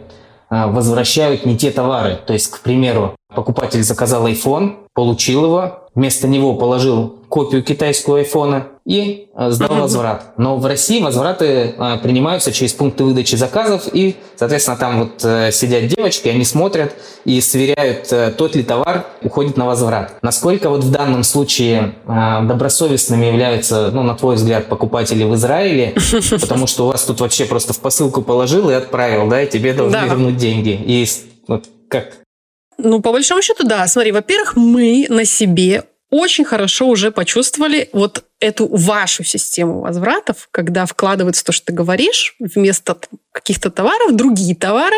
э, возвращают не те товары. То есть, к примеру, покупатель заказал iPhone, получил его, вместо него положил копию китайского айфона и э, сдал возврат. Но в России возвраты э, принимаются через пункты выдачи заказов, и, соответственно, там вот э, сидят девочки, они смотрят и сверяют, тот ли товар уходит на возврат. Насколько вот в данном случае добросовестными являются, ну, на твой взгляд, покупатели в Израиле, потому что у вас тут вообще просто в посылку положил и отправил, да, и тебе должны да. вернуть деньги. И вот как ну, по большому счету, да. Смотри, во-первых, мы на себе очень хорошо уже почувствовали вот эту вашу систему возвратов, когда вкладывается то, что ты говоришь, вместо каких-то товаров другие товары,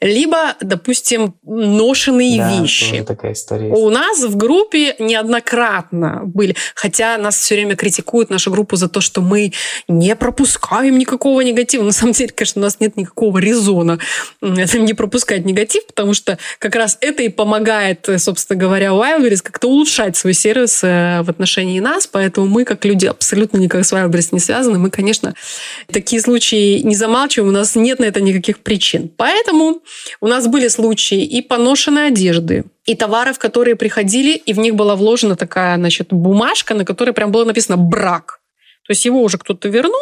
либо, допустим, ношенные да, вещи. Такая история. У нас в группе неоднократно были, хотя нас все время критикуют нашу группу за то, что мы не пропускаем никакого негатива. На самом деле, конечно, у нас нет никакого резона не пропускать негатив, потому что как раз это и помогает, собственно говоря, Wildberries как-то улучшать свой сервис э, в отношении нас, поэтому мы, как люди абсолютно никак с Wildberries не связаны, мы, конечно, такие случаи не замалчиваем, у нас нет на это никаких причин. Поэтому у нас были случаи и поношенной одежды, и товаров, которые приходили, и в них была вложена такая, значит, бумажка, на которой прям было написано «брак». То есть его уже кто-то вернул,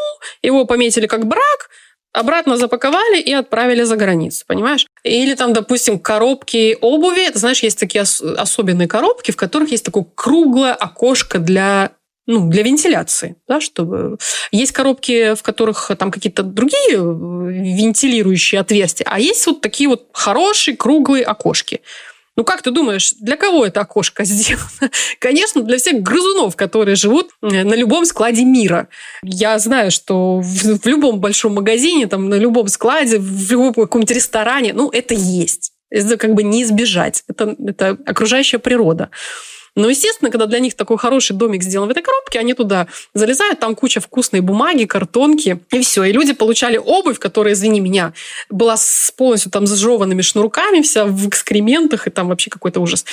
его пометили как брак, обратно запаковали и отправили за границу, понимаешь? Или там, допустим, коробки обуви. Ты знаешь, есть такие особенные коробки, в которых есть такое круглое окошко для ну, для вентиляции, да, чтобы... Есть коробки, в которых там какие-то другие э, вентилирующие отверстия, а есть вот такие вот хорошие круглые окошки. Ну, как ты думаешь, для кого это окошко сделано? Конечно, для всех грызунов, которые живут э, на любом складе мира. Я знаю, что в, любом большом магазине, там, на любом складе, в любом каком-нибудь ресторане, ну, это есть. Это как бы не избежать. Это, это окружающая природа. Но, естественно, когда для них такой хороший домик сделан в этой коробке, они туда залезают, там куча вкусной бумаги, картонки, и все. И люди получали обувь, которая, извини меня, была с полностью там зажеванными шнурками, вся в экскрементах, и там вообще какой-то ужас.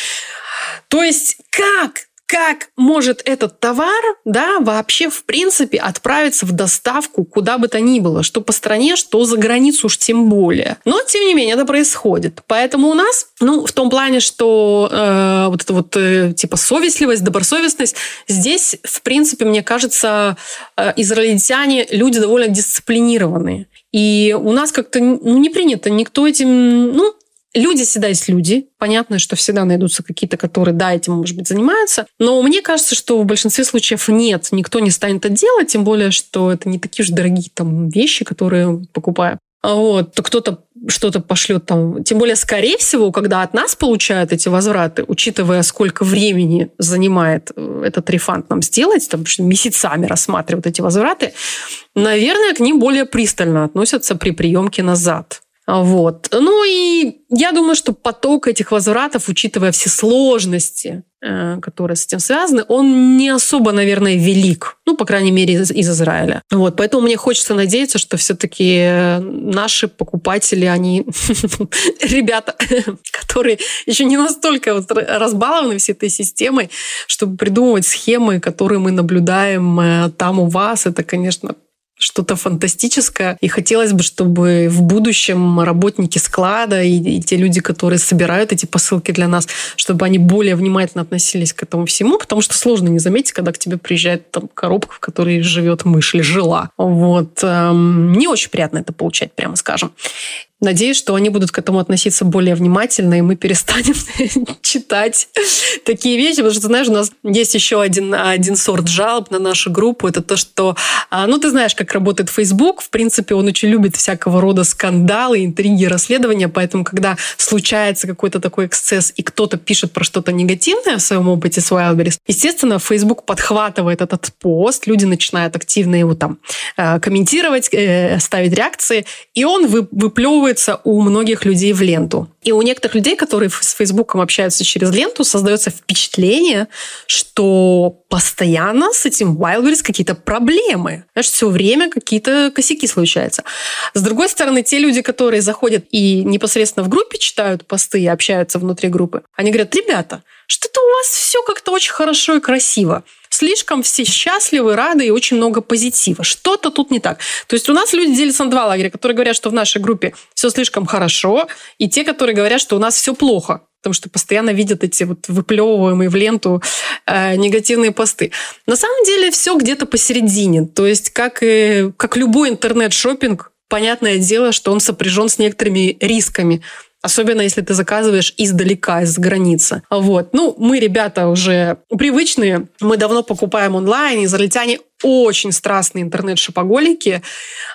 То есть как как может этот товар да, вообще в принципе отправиться в доставку куда бы то ни было, что по стране, что за границу уж тем более. Но, тем не менее, это происходит. Поэтому у нас, ну, в том плане, что э, вот это вот э, типа совестливость, добросовестность, здесь, в принципе, мне кажется, э, израильтяне люди довольно дисциплинированные. И у нас как-то ну, не принято никто этим, ну, Люди всегда есть люди. Понятно, что всегда найдутся какие-то, которые, да, этим, может быть, занимаются. Но мне кажется, что в большинстве случаев нет, никто не станет это делать, тем более, что это не такие уж дорогие там вещи, которые покупаю. А вот, то кто-то что-то пошлет там. Тем более, скорее всего, когда от нас получают эти возвраты, учитывая, сколько времени занимает э, этот рефанд нам сделать, там, месяцами рассматривают эти возвраты, наверное, к ним более пристально относятся при приемке назад. Вот. Ну и я думаю, что поток этих возвратов, учитывая все сложности, э, которые с этим связаны, он не особо, наверное, велик. Ну, по крайней мере, из, из Израиля. Вот. Поэтому мне хочется надеяться, что все-таки наши покупатели, они ребята, которые еще не настолько разбалованы всей этой системой, чтобы придумывать схемы, которые мы наблюдаем э, там у вас. Это, конечно, что-то фантастическое. И хотелось бы, чтобы в будущем работники склада и, и те люди, которые собирают эти посылки для нас, чтобы они более внимательно относились к этому всему, потому что сложно не заметить, когда к тебе приезжает там коробка, в которой живет мышь или жила. Вот. Эм, не очень приятно это получать, прямо скажем. Надеюсь, что они будут к этому относиться более внимательно, и мы перестанем читать такие вещи, потому что, знаешь, у нас есть еще один, один сорт жалоб на нашу группу. Это то, что, а, ну, ты знаешь, как работает Facebook. В принципе, он очень любит всякого рода скандалы, интриги, расследования. Поэтому, когда случается какой-то такой эксцесс, и кто-то пишет про что-то негативное в своем опыте с Wildberries, естественно, Facebook подхватывает этот пост, люди начинают активно его там э, комментировать, э, ставить реакции, и он выплевывает вписывается у многих людей в ленту. И у некоторых людей, которые с Фейсбуком общаются через ленту, создается впечатление, что постоянно с этим Wildberries какие-то проблемы. Знаешь, все время какие-то косяки случаются. С другой стороны, те люди, которые заходят и непосредственно в группе читают посты и общаются внутри группы, они говорят, ребята, что-то у вас все как-то очень хорошо и красиво слишком все счастливы, рады и очень много позитива. Что-то тут не так. То есть у нас люди делятся на два лагеря, которые говорят, что в нашей группе все слишком хорошо, и те, которые говорят, что у нас все плохо потому что постоянно видят эти вот выплевываемые в ленту э, негативные посты. На самом деле все где-то посередине. То есть как, и, как любой интернет шопинг понятное дело, что он сопряжен с некоторыми рисками. Особенно если ты заказываешь издалека, из-за границы. Вот. Ну, мы, ребята, уже привычные. Мы давно покупаем онлайн. Израильтяне очень страстные интернет-шопоголики.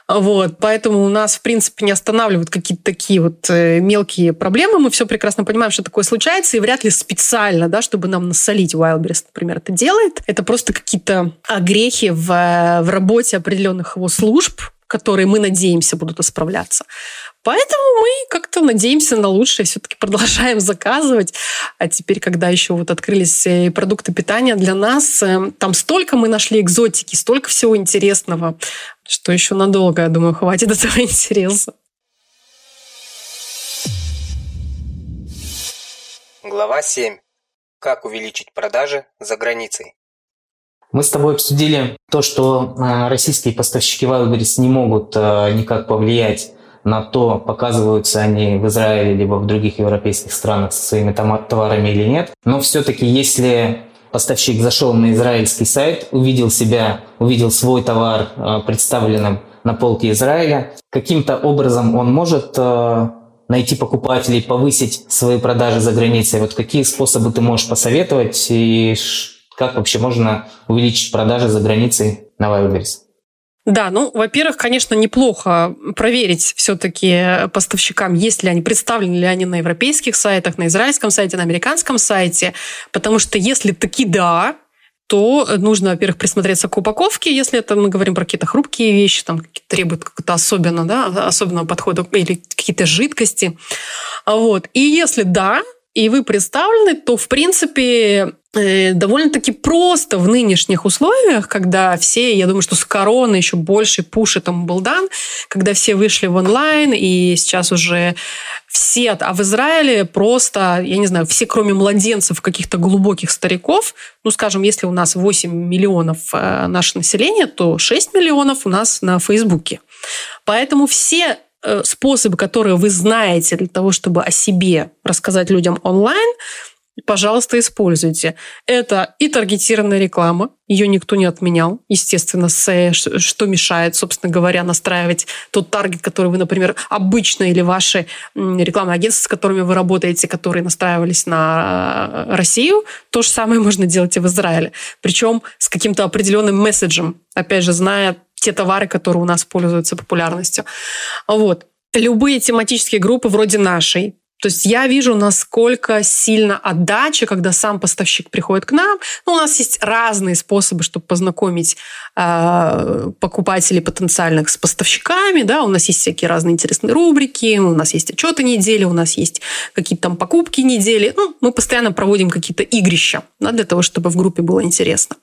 Вот. Поэтому у нас, в принципе, не останавливают какие-то такие вот э, мелкие проблемы. Мы все прекрасно понимаем, что такое случается, и вряд ли специально, да, чтобы нам насолить Wildberries, например, это делает. Это просто какие-то огрехи в, в работе определенных его служб, которые мы надеемся будут исправляться. Поэтому мы как-то надеемся на лучшее, все-таки продолжаем заказывать. А теперь, когда еще вот открылись э, продукты питания для нас, э, там столько мы нашли экзотики, столько всего интересного, что еще надолго, я думаю, хватит этого интереса. Глава 7. Как увеличить продажи за границей? Мы с тобой обсудили то, что э, российские поставщики Wildberries не могут никак повлиять на то, показываются они в Израиле либо в других европейских странах со своими товарами или нет. Но все-таки, если поставщик зашел на израильский сайт, увидел себя, увидел свой товар э, представленным на полке Израиля, каким-то образом он может э, найти покупателей, повысить свои продажи за границей. Вот какие способы ты можешь посоветовать и как вообще можно увеличить продажи за границей на Wildberries? Да, ну, во-первых, конечно, неплохо проверить все-таки поставщикам, есть ли они, представлены ли они на европейских сайтах, на израильском сайте, на американском сайте, потому что если таки да, то нужно, во-первых, присмотреться к упаковке, если это мы говорим про какие-то хрупкие вещи, там требуют какого-то особенно, да, особенного подхода или какие-то жидкости. Вот. И если да, и вы представлены, то, в принципе, э, довольно-таки просто в нынешних условиях, когда все, я думаю, что с короны еще больше пуш этому был дан, когда все вышли в онлайн, и сейчас уже все, а в Израиле просто, я не знаю, все, кроме младенцев, каких-то глубоких стариков, ну, скажем, если у нас 8 миллионов э, наше население, то 6 миллионов у нас на Фейсбуке. Поэтому все способы, которые вы знаете для того, чтобы о себе рассказать людям онлайн, пожалуйста, используйте. Это и таргетированная реклама, ее никто не отменял, естественно, с, что мешает, собственно говоря, настраивать тот таргет, который вы, например, обычно или ваши рекламные агентства, с которыми вы работаете, которые настраивались на э, Россию, то же самое можно делать и в Израиле. Причем с каким-то определенным месседжем, опять же, зная те товары, которые у нас пользуются популярностью. Вот. Любые тематические группы вроде нашей, то есть я вижу, насколько сильно отдача, когда сам поставщик приходит к нам. Ну, у нас есть разные способы, чтобы познакомить э, покупателей потенциальных с поставщиками. Да? У нас есть всякие разные интересные рубрики, у нас есть отчеты недели, у нас есть какие-то там покупки недели. Ну, мы постоянно проводим какие-то игрища да, для того, чтобы в группе было интересно.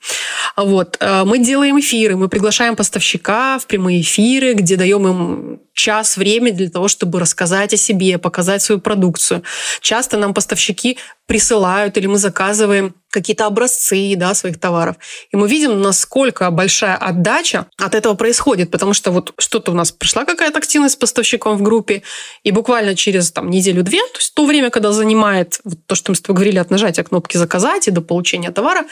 Вот. Э, мы делаем эфиры, мы приглашаем поставщика в прямые эфиры, где даем им час времени для того, чтобы рассказать о себе, показать свою продукцию. Часто нам поставщики присылают или мы заказываем какие-то образцы да, своих товаров. И мы видим, насколько большая отдача от этого происходит, потому что вот что-то у нас пришла какая-то активность с поставщиком в группе, и буквально через там, неделю-две, то есть то время, когда занимает вот то, что мы с тобой говорили, от нажатия кнопки «Заказать» и до получения товара,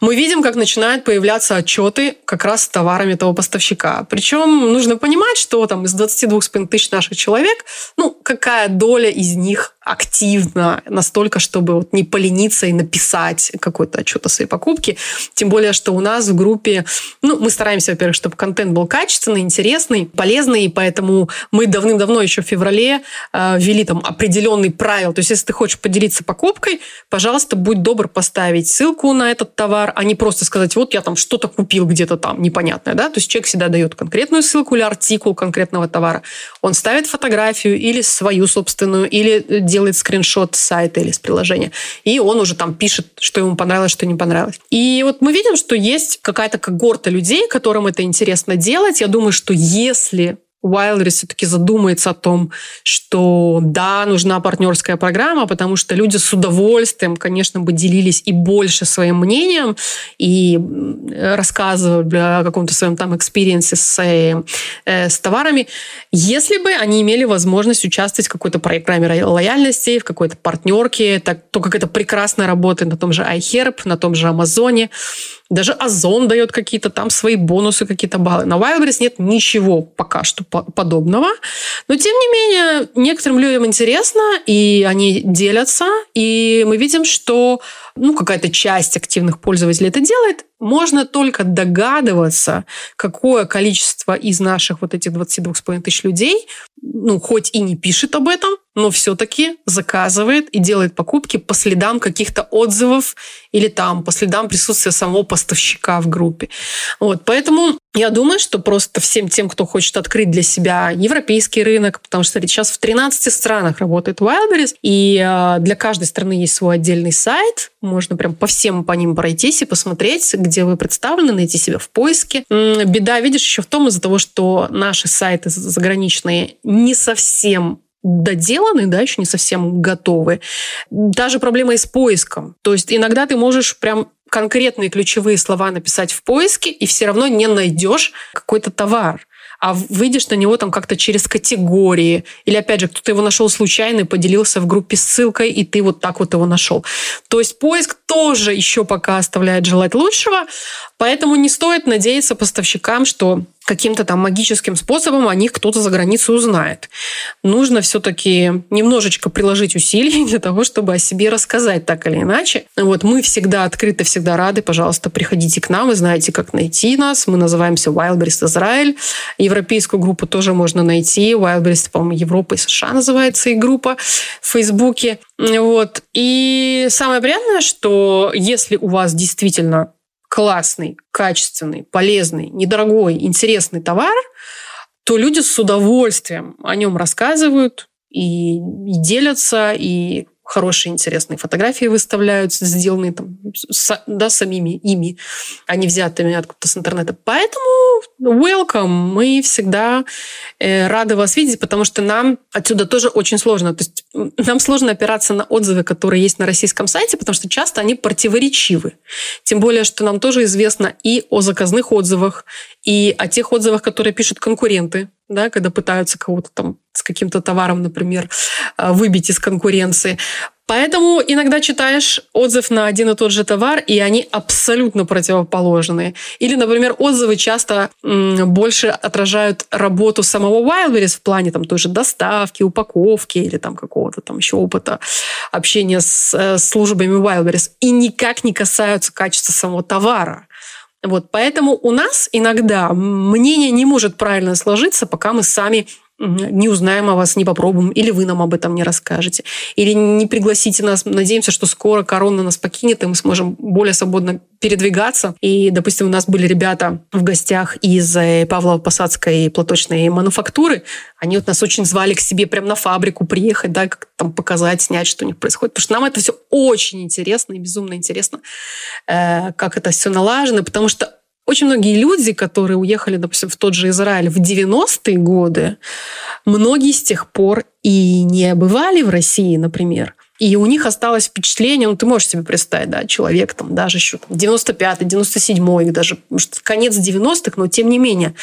мы видим, как начинают появляться отчеты как раз с товарами того поставщика. Причем нужно понимать, что там из 22,5 тысяч наших человек, ну, какая доля из них активно настолько, чтобы вот не полениться и написать какой-то отчет о своей покупке. Тем более, что у нас в группе, ну, мы стараемся, во-первых, чтобы контент был качественный, интересный, полезный, и поэтому мы давным-давно еще в феврале э, там определенный правил. То есть, если ты хочешь поделиться покупкой, пожалуйста, будь добр поставить ссылку на этот товар, а не просто сказать, вот я там что-то купил где-то там непонятное, да. То есть человек всегда дает конкретную ссылку или артикул конкретного товара. Он ставит фотографию или свою собственную, или делает скриншот с сайта или с приложения. И он уже там пишет, что ему понравилось, что не понравилось. И вот мы видим, что есть какая-то когорта людей, которым это интересно делать. Я думаю, что если Wildberries все-таки задумается о том, что да, нужна партнерская программа, потому что люди с удовольствием, конечно, бы делились и больше своим мнением, и рассказывали о каком-то своем там experience е с, э, с товарами, если бы они имели возможность участвовать в какой-то программе лояльности, в какой-то партнерке, так, то как это прекрасно работает на том же iHerb, на том же Амазоне, даже Озон дает какие-то там свои бонусы, какие-то баллы. На Wildberries нет ничего пока что подобного. Но, тем не менее, некоторым людям интересно, и они делятся, и мы видим, что ну, какая-то часть активных пользователей это делает, можно только догадываться, какое количество из наших вот этих 22,5 тысяч людей, ну, хоть и не пишет об этом, но все-таки заказывает и делает покупки по следам каких-то отзывов или там по следам присутствия самого поставщика в группе. Вот, поэтому я думаю, что просто всем тем, кто хочет открыть для себя европейский рынок, потому что сейчас в 13 странах работает Wildberries, и э, для каждой страны есть свой отдельный сайт, можно прям по всем по ним пройтись и посмотреть, где вы представлены, найти себя в поиске. Беда, видишь, еще в том из-за того, что наши сайты заграничные не совсем доделаны, да, еще не совсем готовы. Даже проблема и с поиском. То есть иногда ты можешь прям конкретные ключевые слова написать в поиске, и все равно не найдешь какой-то товар а выйдешь на него там как-то через категории. Или, опять же, кто-то его нашел случайно и поделился в группе ссылкой, и ты вот так вот его нашел. То есть поиск тоже еще пока оставляет желать лучшего, поэтому не стоит надеяться поставщикам, что каким-то там магическим способом о них кто-то за границей узнает. Нужно все-таки немножечко приложить усилий для того, чтобы о себе рассказать так или иначе. Вот мы всегда открыты, всегда рады. Пожалуйста, приходите к нам, вы знаете, как найти нас. Мы называемся Wildberries Израиль. Европейскую группу тоже можно найти. Wildberries, по-моему, Европа и США называется и группа в Фейсбуке. Вот. И самое приятное, что если у вас действительно классный, качественный, полезный, недорогой, интересный товар, то люди с удовольствием о нем рассказывают и, и делятся, и хорошие, интересные фотографии выставляются, сделанные там, с, да, самими ими, а не взятыми откуда-то с интернета. Поэтому welcome, мы всегда э, рады вас видеть, потому что нам отсюда тоже очень сложно. То есть нам сложно опираться на отзывы, которые есть на российском сайте, потому что часто они противоречивы. Тем более, что нам тоже известно и о заказных отзывах, и о тех отзывах, которые пишут конкуренты да, когда пытаются кого-то там с каким-то товаром, например, э, выбить из конкуренции. Поэтому иногда читаешь отзыв на один и тот же товар, и они абсолютно противоположные. Или, например, отзывы часто больше отражают работу самого Wildberries в плане там той же доставки, упаковки или там какого-то там еще опыта общения с, э, с службами Wildberries и никак не касаются качества самого товара. Вот, поэтому у нас иногда мнение не может правильно сложиться, пока мы сами не узнаем о вас, не попробуем, или вы нам об этом не расскажете, или не пригласите нас. Надеемся, что скоро корона нас покинет, и мы сможем более свободно передвигаться. И, допустим, у нас были ребята в гостях из э, Павлово-Посадской платочной мануфактуры. Они вот нас очень звали к себе прямо на фабрику приехать, да, как там показать, снять, что у них происходит. Потому что нам это все очень интересно и безумно интересно, э, как это все налажено, потому что очень многие люди, которые уехали, допустим, в тот же Израиль в 90-е годы, многие с тех пор и не бывали в России, например. И у них осталось впечатление, ну, ты можешь себе представить, да, человек там даже еще 95-й, 97-й, даже, может, конец 90-х, но тем не менее.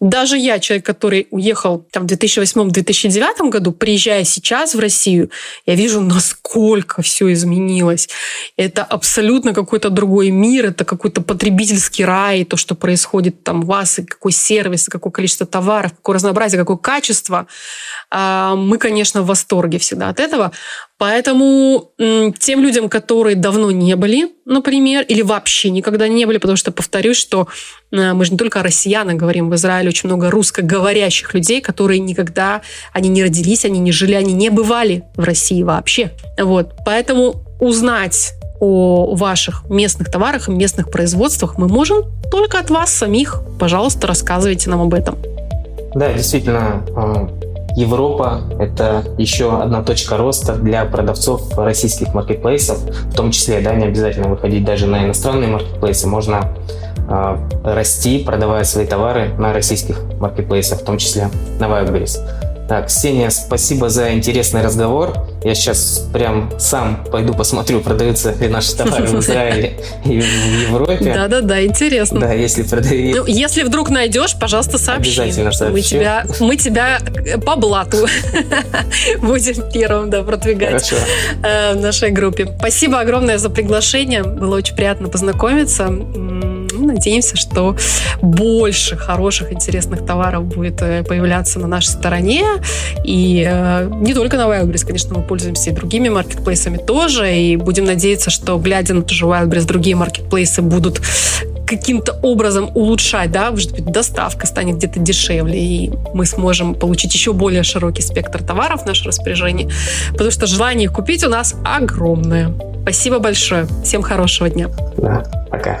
Даже я, человек, который уехал там в 2008-2009 году, приезжая сейчас в Россию, я вижу, насколько все изменилось. Это абсолютно какой-то другой мир, это какой-то потребительский рай, то, что происходит там у вас, и какой сервис, и какое количество товаров, какое разнообразие, какое качество. А, мы, конечно, в восторге всегда от этого. Поэтому тем людям, которые давно не были, например, или вообще никогда не были, потому что, повторюсь, что э, мы же не только о россиянах говорим, в Израиле очень много русскоговорящих людей, которые никогда, они не родились, они не жили, они не бывали в России вообще. Вот. Поэтому узнать о ваших местных товарах и местных производствах мы можем только от вас самих. Пожалуйста, рассказывайте нам об этом. Да, действительно, а, Европа – это еще одна точка роста для продавцов российских маркетплейсов, в том числе, да, не обязательно выходить даже на иностранные маркетплейсы, можно э, расти, продавая свои товары на российских маркетплейсах, в том числе на Wildberries. Так, Ксения, спасибо за интересный разговор. Я сейчас прям сам пойду посмотрю, продаются ли наши товары в Израиле и в Европе. Да-да-да, интересно. Да, если продают. Ну, если вдруг найдешь, пожалуйста, сообщи. Обязательно сообщу. Мы тебя, мы тебя по блату будем первым да, продвигать Хорошо. Э, в нашей группе. Спасибо огромное за приглашение. Было очень приятно познакомиться надеемся, что больше хороших, интересных товаров будет э, появляться на нашей стороне. И э, не только на Wildberries, конечно, мы пользуемся и другими маркетплейсами тоже. И будем надеяться, что, глядя на ту же Wildberries, другие маркетплейсы будут каким-то образом улучшать, да, может быть, доставка станет где-то дешевле, и мы сможем получить еще более широкий спектр товаров в наше распоряжение, потому что желание купить у нас огромное. Спасибо большое. Всем хорошего дня. Да, пока.